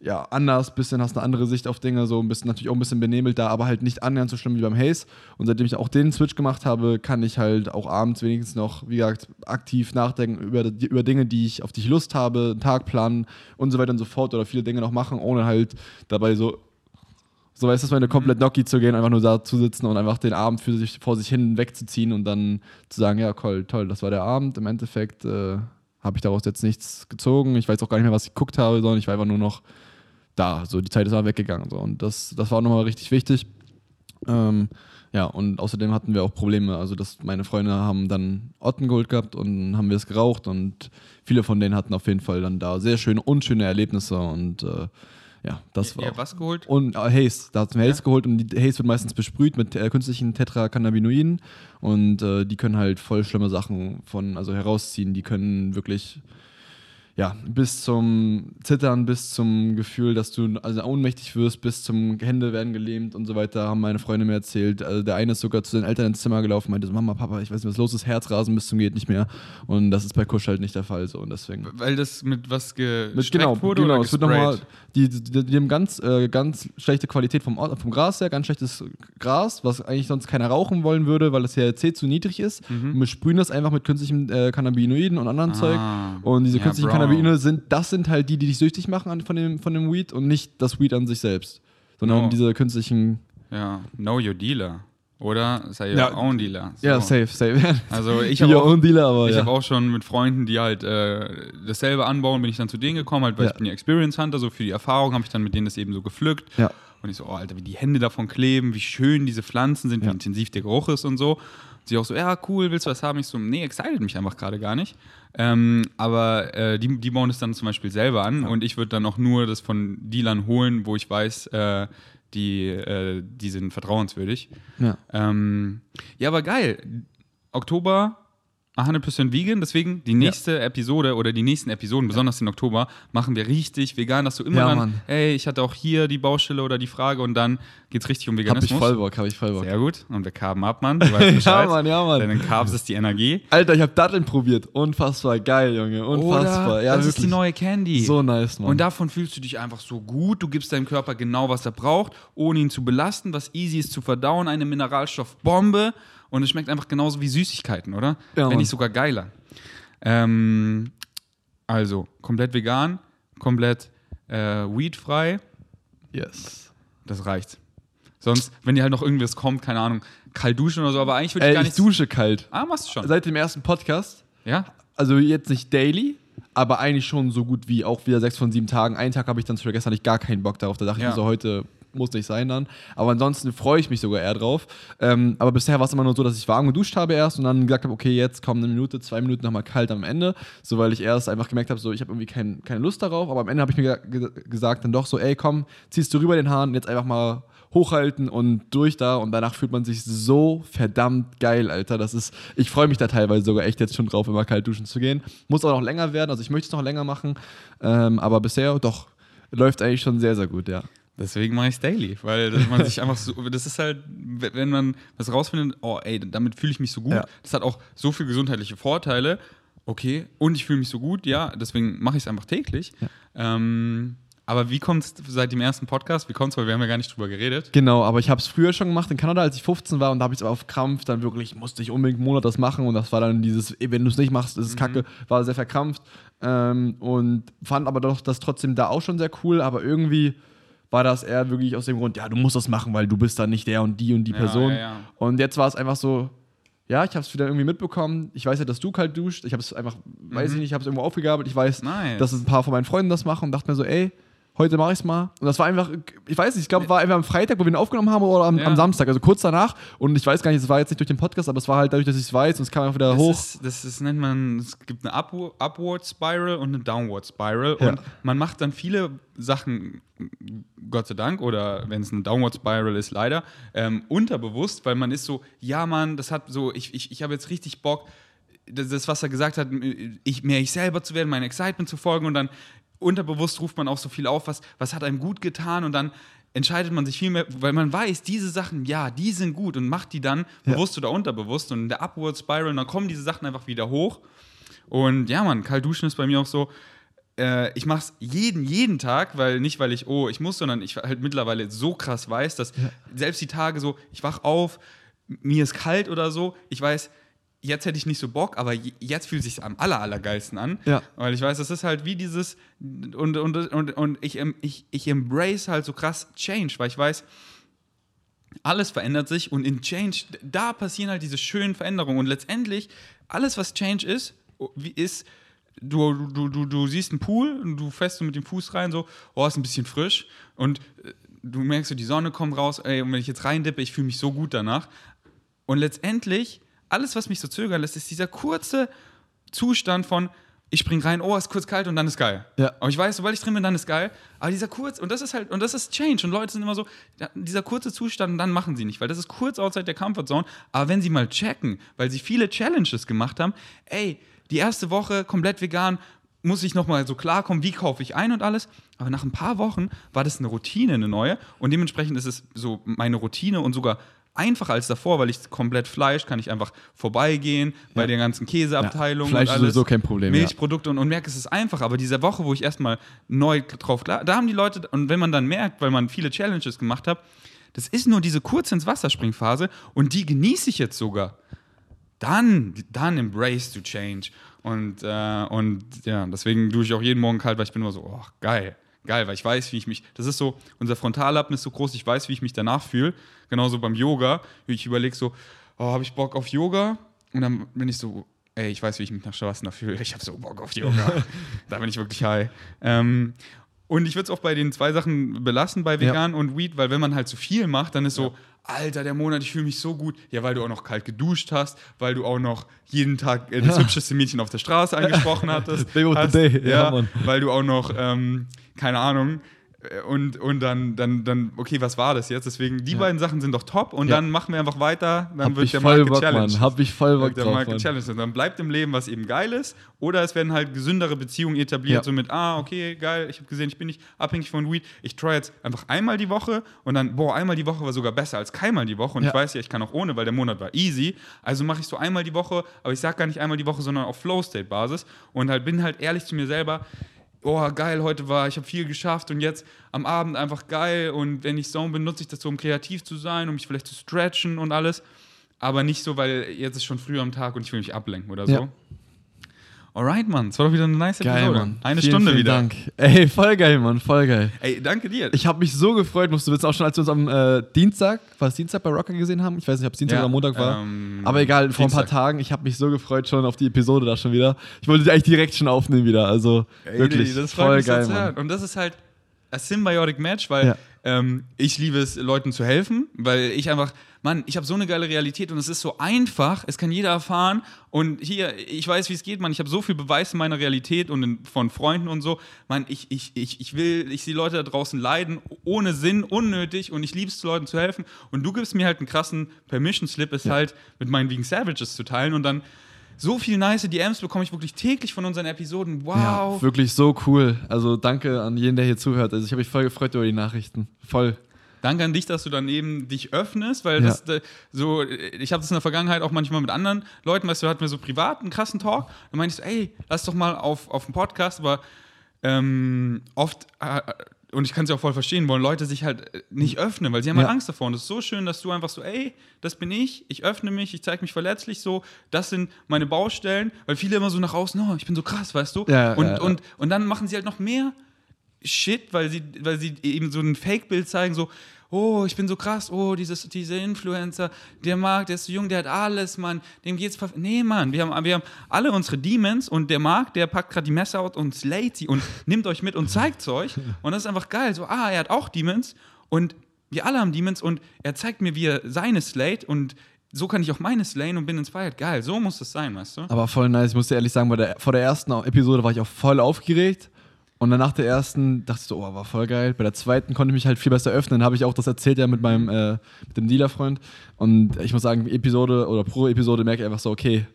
ja, anders, bisschen hast eine andere Sicht auf Dinge, so ein bisschen natürlich auch ein bisschen benebelt da, aber halt nicht annähernd so schlimm wie beim Haze. Und seitdem ich auch den Switch gemacht habe, kann ich halt auch abends wenigstens noch, wie gesagt, aktiv nachdenken über, über Dinge, die ich, auf die ich Lust habe, einen Tag planen und so weiter und so fort oder viele Dinge noch machen, ohne halt dabei so so weißt du, meine komplett Gnocchi zu gehen, einfach nur da zu sitzen und einfach den Abend für sich, vor sich hin wegzuziehen und dann zu sagen, ja, toll, toll, das war der Abend. Im Endeffekt äh, habe ich daraus jetzt nichts gezogen. Ich weiß auch gar nicht mehr, was ich geguckt habe, sondern ich war einfach nur noch da. So, die Zeit ist aber weggegangen. So. Und das, das war nochmal richtig wichtig. Ähm, ja, und außerdem hatten wir auch Probleme. Also, dass meine Freunde haben dann Ottengold gehabt und haben wir es geraucht und viele von denen hatten auf jeden Fall dann da sehr schöne, unschöne Erlebnisse und äh, ja, das war. Ja, was geholt? Und äh, Haze, da hat mir Haze geholt und die Haze wird meistens besprüht mit äh, künstlichen Tetracannabinoiden und äh, die können halt voll schlimme Sachen von, also herausziehen. Die können wirklich ja, bis zum Zittern, bis zum Gefühl, dass du also ohnmächtig wirst, bis zum Hände werden gelähmt und so weiter, haben meine Freunde mir erzählt. Also der eine ist sogar zu seinen Eltern ins Zimmer gelaufen, meinte so, Mama, Papa, ich weiß nicht, was los ist, Herzrasen bis zum geht nicht mehr. Und das ist bei Kusch halt nicht der Fall so und deswegen. Weil das mit was Mit, gestreckt genau, wurde genau. oder Es wird nochmal, die, die, die haben ganz, äh, ganz schlechte Qualität vom, vom Gras her, ganz schlechtes Gras, was eigentlich sonst keiner rauchen wollen würde, weil das THC zu niedrig ist. Mhm. Und wir sprühen das einfach mit künstlichen äh, Cannabinoiden und anderen Ah. Zeug. Und diese Ja, künstlichen Bro. Cannabinoide sind, das sind halt die, die dich süchtig machen an, von, dem, von dem Weed und nicht das Weed an sich selbst. Sondern No. diese künstlichen. Ja, know your dealer. Oder sei your Ja. own dealer. So. Ja, safe, safe. Also ich habe auch, own Dealer, aber ich ja. hab auch schon mit Freunden, die halt äh, dasselbe anbauen, bin ich dann zu denen gekommen, halt, weil Ja. ich bin ja Experience Hunter, so für die Erfahrung habe ich dann mit denen das eben so gepflückt. Ja. Und ich so, oh Alter, wie die Hände davon kleben, wie schön diese Pflanzen sind, wie intensiv der Geruch ist und so. Und sie auch so, ja, cool, willst du was haben? Ich so, nee, excited mich einfach gerade gar nicht. Ähm, aber äh, die, die bauen es dann zum Beispiel selber an und ich würde dann auch nur das von Dealern holen, wo ich weiß, äh, die, äh, die sind vertrauenswürdig. ja. Ähm, ja, aber geil. Oktober 100% vegan, deswegen die nächste Episode oder die nächsten Episoden, besonders im Oktober, machen wir richtig vegan, dass du immer Ja, dann, hey, ich hatte auch hier die Baustelle oder die Frage und dann geht's richtig um Hab ich Veganismus. voll Bock, hab ich voll Bock. Sehr gut. Und wir carben ab, Mann. Du weißt Bescheid. Mann, ja, Mann. Denn in Carbs ist die Energie. Alter, ich hab Datteln probiert. Unfassbar geil, Junge. Unfassbar. Oder ja, das wirklich. ist die neue Candy. So nice, Mann. Und davon fühlst du dich einfach so gut. Du gibst deinem Körper genau, was er braucht, ohne ihn zu belasten, was easy ist zu verdauen. Eine Mineralstoffbombe. Und es schmeckt einfach genauso wie Süßigkeiten, oder? Ja, Wenn nicht sogar geiler. Ähm, also, komplett vegan, komplett äh, weedfrei. yes. Das reicht. Sonst, wenn dir halt noch irgendwas kommt, keine Ahnung, kalt duschen oder so, aber eigentlich würde ich Ey, gar ich nicht. dusche kalt. Ah, machst du schon. Seit dem ersten Podcast, Ja? also jetzt nicht daily, aber eigentlich schon so gut wie auch wieder sechs von sieben Tagen. Einen Tag habe ich dann für gestern nicht gar keinen Bock darauf. Da dachte Ja. ich mir so, heute muss nicht sein dann. Aber ansonsten freue ich mich sogar eher drauf. Ähm, aber bisher war es immer nur so, dass ich warm geduscht habe erst und dann gesagt habe, okay, jetzt kommt eine Minute, zwei Minuten nochmal kalt am Ende. So, weil ich erst einfach gemerkt habe, so, ich habe irgendwie kein, keine Lust darauf. Aber am Ende habe ich mir ge gesagt dann doch so, ey, komm, ziehst du rüber den Haaren, jetzt einfach mal hochhalten und durch da und danach fühlt man sich so verdammt geil, Alter. Das ist, ich freue mich da teilweise sogar echt jetzt schon drauf, immer kalt duschen zu gehen. Muss auch noch länger werden, also ich möchte es noch länger machen, ähm, aber bisher doch läuft eigentlich schon sehr, sehr gut, ja. Deswegen mache ich es daily, weil man sich einfach so, das ist halt, wenn man was rausfindet, oh ey, damit fühle ich mich so gut, Ja. das hat auch so viele gesundheitliche Vorteile, okay, und ich fühle mich so gut, ja, deswegen mache ich es einfach täglich. Ähm, aber wie kommt es seit dem ersten Podcast, wie kommt es, weil wir haben ja gar nicht drüber geredet. Genau, aber ich habe es früher schon gemacht in Kanada, als ich 15 war und da habe ich es auf Krampf dann wirklich, musste ich unbedingt einen Monat das machen und das war dann dieses, ey, wenn du es nicht machst, ist es kacke, war sehr verkrampft ähm, und fand aber doch das trotzdem da auch schon sehr cool, aber irgendwie war das eher wirklich aus dem Grund, ja, du musst das machen, weil du bist dann nicht der und die und die Ja, Person. ja, ja. Und jetzt war es einfach so, ja, ich habe es wieder irgendwie mitbekommen. Ich weiß ja, dass du kalt duscht. Ich habe es einfach, weiß ich nicht, ich habe es irgendwo aufgegabelt. Ich weiß, Mhm. Nice. dass es ein paar von meinen Freunden das machen und dachte mir so, ey, heute mache ich es mal. Und das war einfach, ich weiß nicht, ich glaube, war einfach am Freitag, wo wir ihn aufgenommen haben oder am, Ja. am Samstag, also kurz danach. Und ich weiß gar nicht, es war jetzt nicht durch den Podcast, aber es war halt dadurch, dass ich es weiß und es kam einfach wieder Das, hoch. ist, das ist, nennt man, es gibt eine Upward, Upward Spiral und eine Downward Spiral. Ja. Und man macht dann viele Sachen, Gott sei Dank, oder wenn es eine Downward Spiral ist, leider, ähm, unterbewusst, weil man ist so, ja, Mann, das hat so, ich, ich, ich habe jetzt richtig Bock, das, das, was er gesagt hat, ich, mehr ich selber zu werden, mein Excitement zu folgen und dann unterbewusst ruft man auch so viel auf, was, was hat einem gut getan und dann entscheidet man sich viel mehr, weil man weiß, diese Sachen, ja, die sind gut und macht die dann Ja. bewusst oder unterbewusst und in der Upward Spiral und dann kommen diese Sachen einfach wieder hoch. Und ja, Mann, kalt duschen ist bei mir auch so, äh, ich mache es jeden, jeden Tag, weil nicht, weil ich, oh, ich muss, sondern ich halt mittlerweile so krass weiß, dass selbst die Tage so, ich wach auf, mir ist kalt oder so, ich weiß, jetzt hätte ich nicht so Bock, aber je- jetzt fühlt es sich am aller, allergeilsten an. Ja. Weil ich weiß, das ist halt wie dieses, und, und, und, und ich, ich, ich embrace halt so krass Change, weil ich weiß, alles verändert sich und in Change, da passieren halt diese schönen Veränderungen und letztendlich, alles, was Change ist, wie ist, du, du, du, du siehst einen Pool und du fährst so mit dem Fuß rein, so, oh, ist ein bisschen frisch und äh, du merkst so, die Sonne kommt raus, ey, und wenn ich jetzt reindippe, ich fühle mich so gut danach. Und letztendlich, alles, was mich so zögern lässt, ist dieser kurze Zustand von, ich spring rein, oh, ist kurz kalt und dann ist geil. Ja. Aber ich weiß, sobald ich drin bin, dann ist geil. Aber dieser kurz, und das ist halt, und das ist Change. Und Leute sind immer so, dieser kurze Zustand, und dann machen sie nicht, weil das ist kurz outside der Comfortzone. Aber wenn sie mal checken, weil sie viele Challenges gemacht haben, ey, die erste Woche komplett vegan, muss ich nochmal so klarkommen, wie kaufe ich ein und alles. Aber nach ein paar Wochen war das eine Routine, eine neue. Und dementsprechend ist es so meine Routine und sogar einfacher als davor, weil ich komplett Fleisch kann ich einfach vorbeigehen bei der ganzen Käseabteilung. Ja, Fleisch und ist alles, sowieso kein Problem, ja. Milchprodukte und, und merke, es ist einfach. Aber diese Woche, wo ich erstmal neu drauf klar, da haben die Leute, und wenn man dann merkt, weil man viele Challenges gemacht hat, das ist nur diese kurz ins Wasserspringphase und die genieße ich jetzt sogar. Dann, dann embrace to change. Und, äh, und ja, deswegen dusche ich auch jeden Morgen kalt, weil ich bin immer so, oh, geil, geil, weil ich weiß, wie ich mich, das ist so, unser Frontallappen ist so groß, ich weiß, wie ich mich danach fühle. Genauso beim Yoga, wie ich überlege so, oh, habe ich Bock auf Yoga? Und dann bin ich so, ey, ich weiß, wie ich mich nach Shavasana fühle, ich habe so Bock auf Yoga. da bin ich wirklich high. Ähm, und ich würde es auch bei den zwei Sachen belassen, bei Vegan und Weed, weil wenn man halt zu viel macht, dann ist so, Alter, der Monat, ich fühle mich so gut. Ja, weil du auch noch kalt geduscht hast, weil du auch noch jeden Tag äh, das Ja. hübscheste Mädchen auf der Straße angesprochen hattest. Babe of the hast, day, ja, ja, weil du auch noch, ähm, keine Ahnung, und, und dann, dann, dann, okay, was war das jetzt? Deswegen, die Ja. beiden Sachen sind doch top und Ja. dann machen wir einfach weiter. Dann Hab wird ich der voll Markt gechallenged. Hab ich voll Bock der drauf, Markt gechallenged. Dann bleibt im Leben, was eben geil ist. Oder es werden halt gesündere Beziehungen etabliert, Ja. so mit, ah, okay, geil, ich habe gesehen, ich bin nicht abhängig von Weed. Ich try jetzt einfach einmal die Woche und dann, boah, einmal die Woche war sogar besser als keinmal die Woche. Und ich weiß ja, ich kann auch ohne, weil der Monat war easy. Also mache ich so einmal die Woche, aber ich sage gar nicht einmal die Woche, sondern auf Flow-State-Basis. Und halt bin halt ehrlich zu mir selber, oh geil, heute war, ich habe viel geschafft und jetzt am Abend einfach geil und wenn ich Zone bin, nutze ich das so, um kreativ zu sein, um mich vielleicht zu stretchen und alles. Aber nicht so, weil jetzt ist schon früh am Tag und ich will mich ablenken oder so. Ja. Alright, Mann, das war doch wieder eine nice Geil, Episode. Mann. Eine vielen, Stunde vielen wieder. Dank. Ey, voll geil, Mann, voll geil. Ey, danke dir. Ich habe mich so gefreut, musst du wissen, auch schon, als wir uns am äh, Dienstag, war es Dienstag bei Rocker gesehen haben? Ich weiß nicht, ob es Dienstag Ja, oder Montag war. ähm, Aber egal, vor ein paar. Tagen, ich habe mich so gefreut schon auf die Episode da schon wieder. Ich wollte die eigentlich direkt schon aufnehmen wieder. Also Ey, wirklich, das freut voll mich so geil, Mann. Und das ist halt a symbiotic Match, weil Ja. ähm, ich liebe es, Leuten zu helfen, weil ich einfach, Mann, ich habe so eine geile Realität und es ist so einfach, es kann jeder erfahren und hier, ich weiß, wie es geht, Mann, ich habe so viel Beweis in meiner Realität und in, von Freunden und so, Mann, ich, ich, ich, ich will, ich sehe Leute da draußen leiden, ohne Sinn, unnötig und ich liebe es, Leuten zu helfen und du gibst mir halt einen krassen Permission-Slip, es halt mit meinen Vegan Savages zu teilen und dann so viel nice DMs bekomme ich wirklich täglich von unseren Episoden. Wow. Ja, wirklich so cool. Also danke an jeden, der hier zuhört. Also ich habe mich voll gefreut über die Nachrichten. Voll. Danke an dich, dass du dann eben dich öffnest, weil Ja. das so, ich habe das in der Vergangenheit auch manchmal mit anderen Leuten, weißt du, hatten wir so privat einen krassen Talk. Dann meinte ich so, ey, lass doch mal auf, auf den Podcast, aber ähm, oft, äh, und ich kann es ja auch voll verstehen, wollen Leute sich halt äh, nicht öffnen, weil sie haben Ja. halt Angst davor. Und es ist so schön, dass du einfach so, ey, das bin ich, ich öffne mich, ich zeige mich verletzlich so, das sind meine Baustellen, weil viele immer so nach außen, oh, ich bin so krass, weißt du? Ja, und, ja. und, und dann machen sie halt noch mehr Shit, weil sie, weil sie eben so ein Fake-Bild zeigen, so, oh, ich bin so krass, oh, dieses, dieser Influencer, der Markt, der ist so jung, der hat alles, Mann, dem geht's Nee, Mann, wir haben, wir haben alle unsere Demons und der Markt, der packt gerade die Messer out und slayt sie und nimmt euch mit und zeigt's euch. Und das ist einfach geil. So, ah, er hat auch Demons und wir alle haben Demons und er zeigt mir, wie er seine slayt und so kann ich auch meine slayen und bin inspired. Geil, so muss es sein, weißt du? Aber voll nice. Ich muss dir ehrlich sagen, bei der, vor der ersten Episode war ich auch voll aufgeregt. Und dann nach der ersten dachte ich so, oh, war voll geil. Bei der zweiten konnte ich mich halt viel besser öffnen. Habe ich auch das erzählt ja mit meinem äh, mit dem Dealer-Freund. Und ich muss sagen, Episode oder pro Episode merke ich einfach so, okay,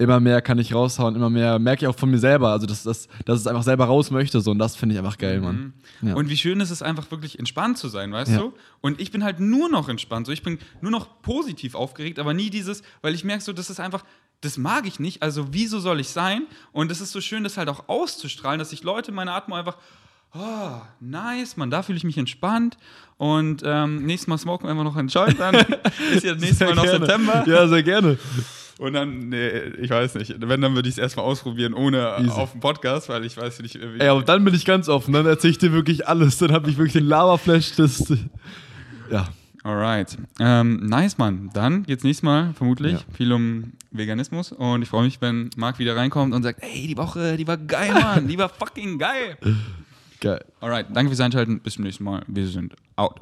immer mehr kann ich raushauen, immer mehr merke ich auch von mir selber. Also, dass, dass, dass es einfach selber raus möchte. So. Und das finde ich einfach geil, Mann. Ja. Und wie schön ist es einfach wirklich entspannt zu sein, weißt Ja. du? Und ich bin halt nur noch entspannt. So, ich bin nur noch positiv aufgeregt, aber nie dieses, weil ich merke so, das ist einfach, das mag ich nicht. Also wieso soll ich sein? Und es ist so schön, das halt auch auszustrahlen, dass sich Leute meine Atmung einfach, oh, nice, man, da fühle ich mich entspannt. Und ähm, nächstes Mal smoken wir einfach noch einen Joint, dann ist ja nächstes Mal noch gerne. September. Ja, sehr gerne. Und dann, nee, ich weiß nicht, wenn, dann würde ich es erstmal ausprobieren, ohne Easy. auf dem Podcast, weil ich weiß nicht, wie. Ey, aber dann bin ich ganz offen. Dann erzähle ich dir wirklich alles. Dann habe ich wirklich den Lava-Flash. Das, ja. Alright. Ähm, nice, Mann. Dann geht's nächstes Mal vermutlich Ja. viel um Veganismus. Und ich freue mich, wenn Marc wieder reinkommt und sagt, ey, die Woche, die war geil, Mann. Die war fucking geil. Geil. Alright. Danke fürs Einschalten. Bis zum nächsten Mal. Wir sind out.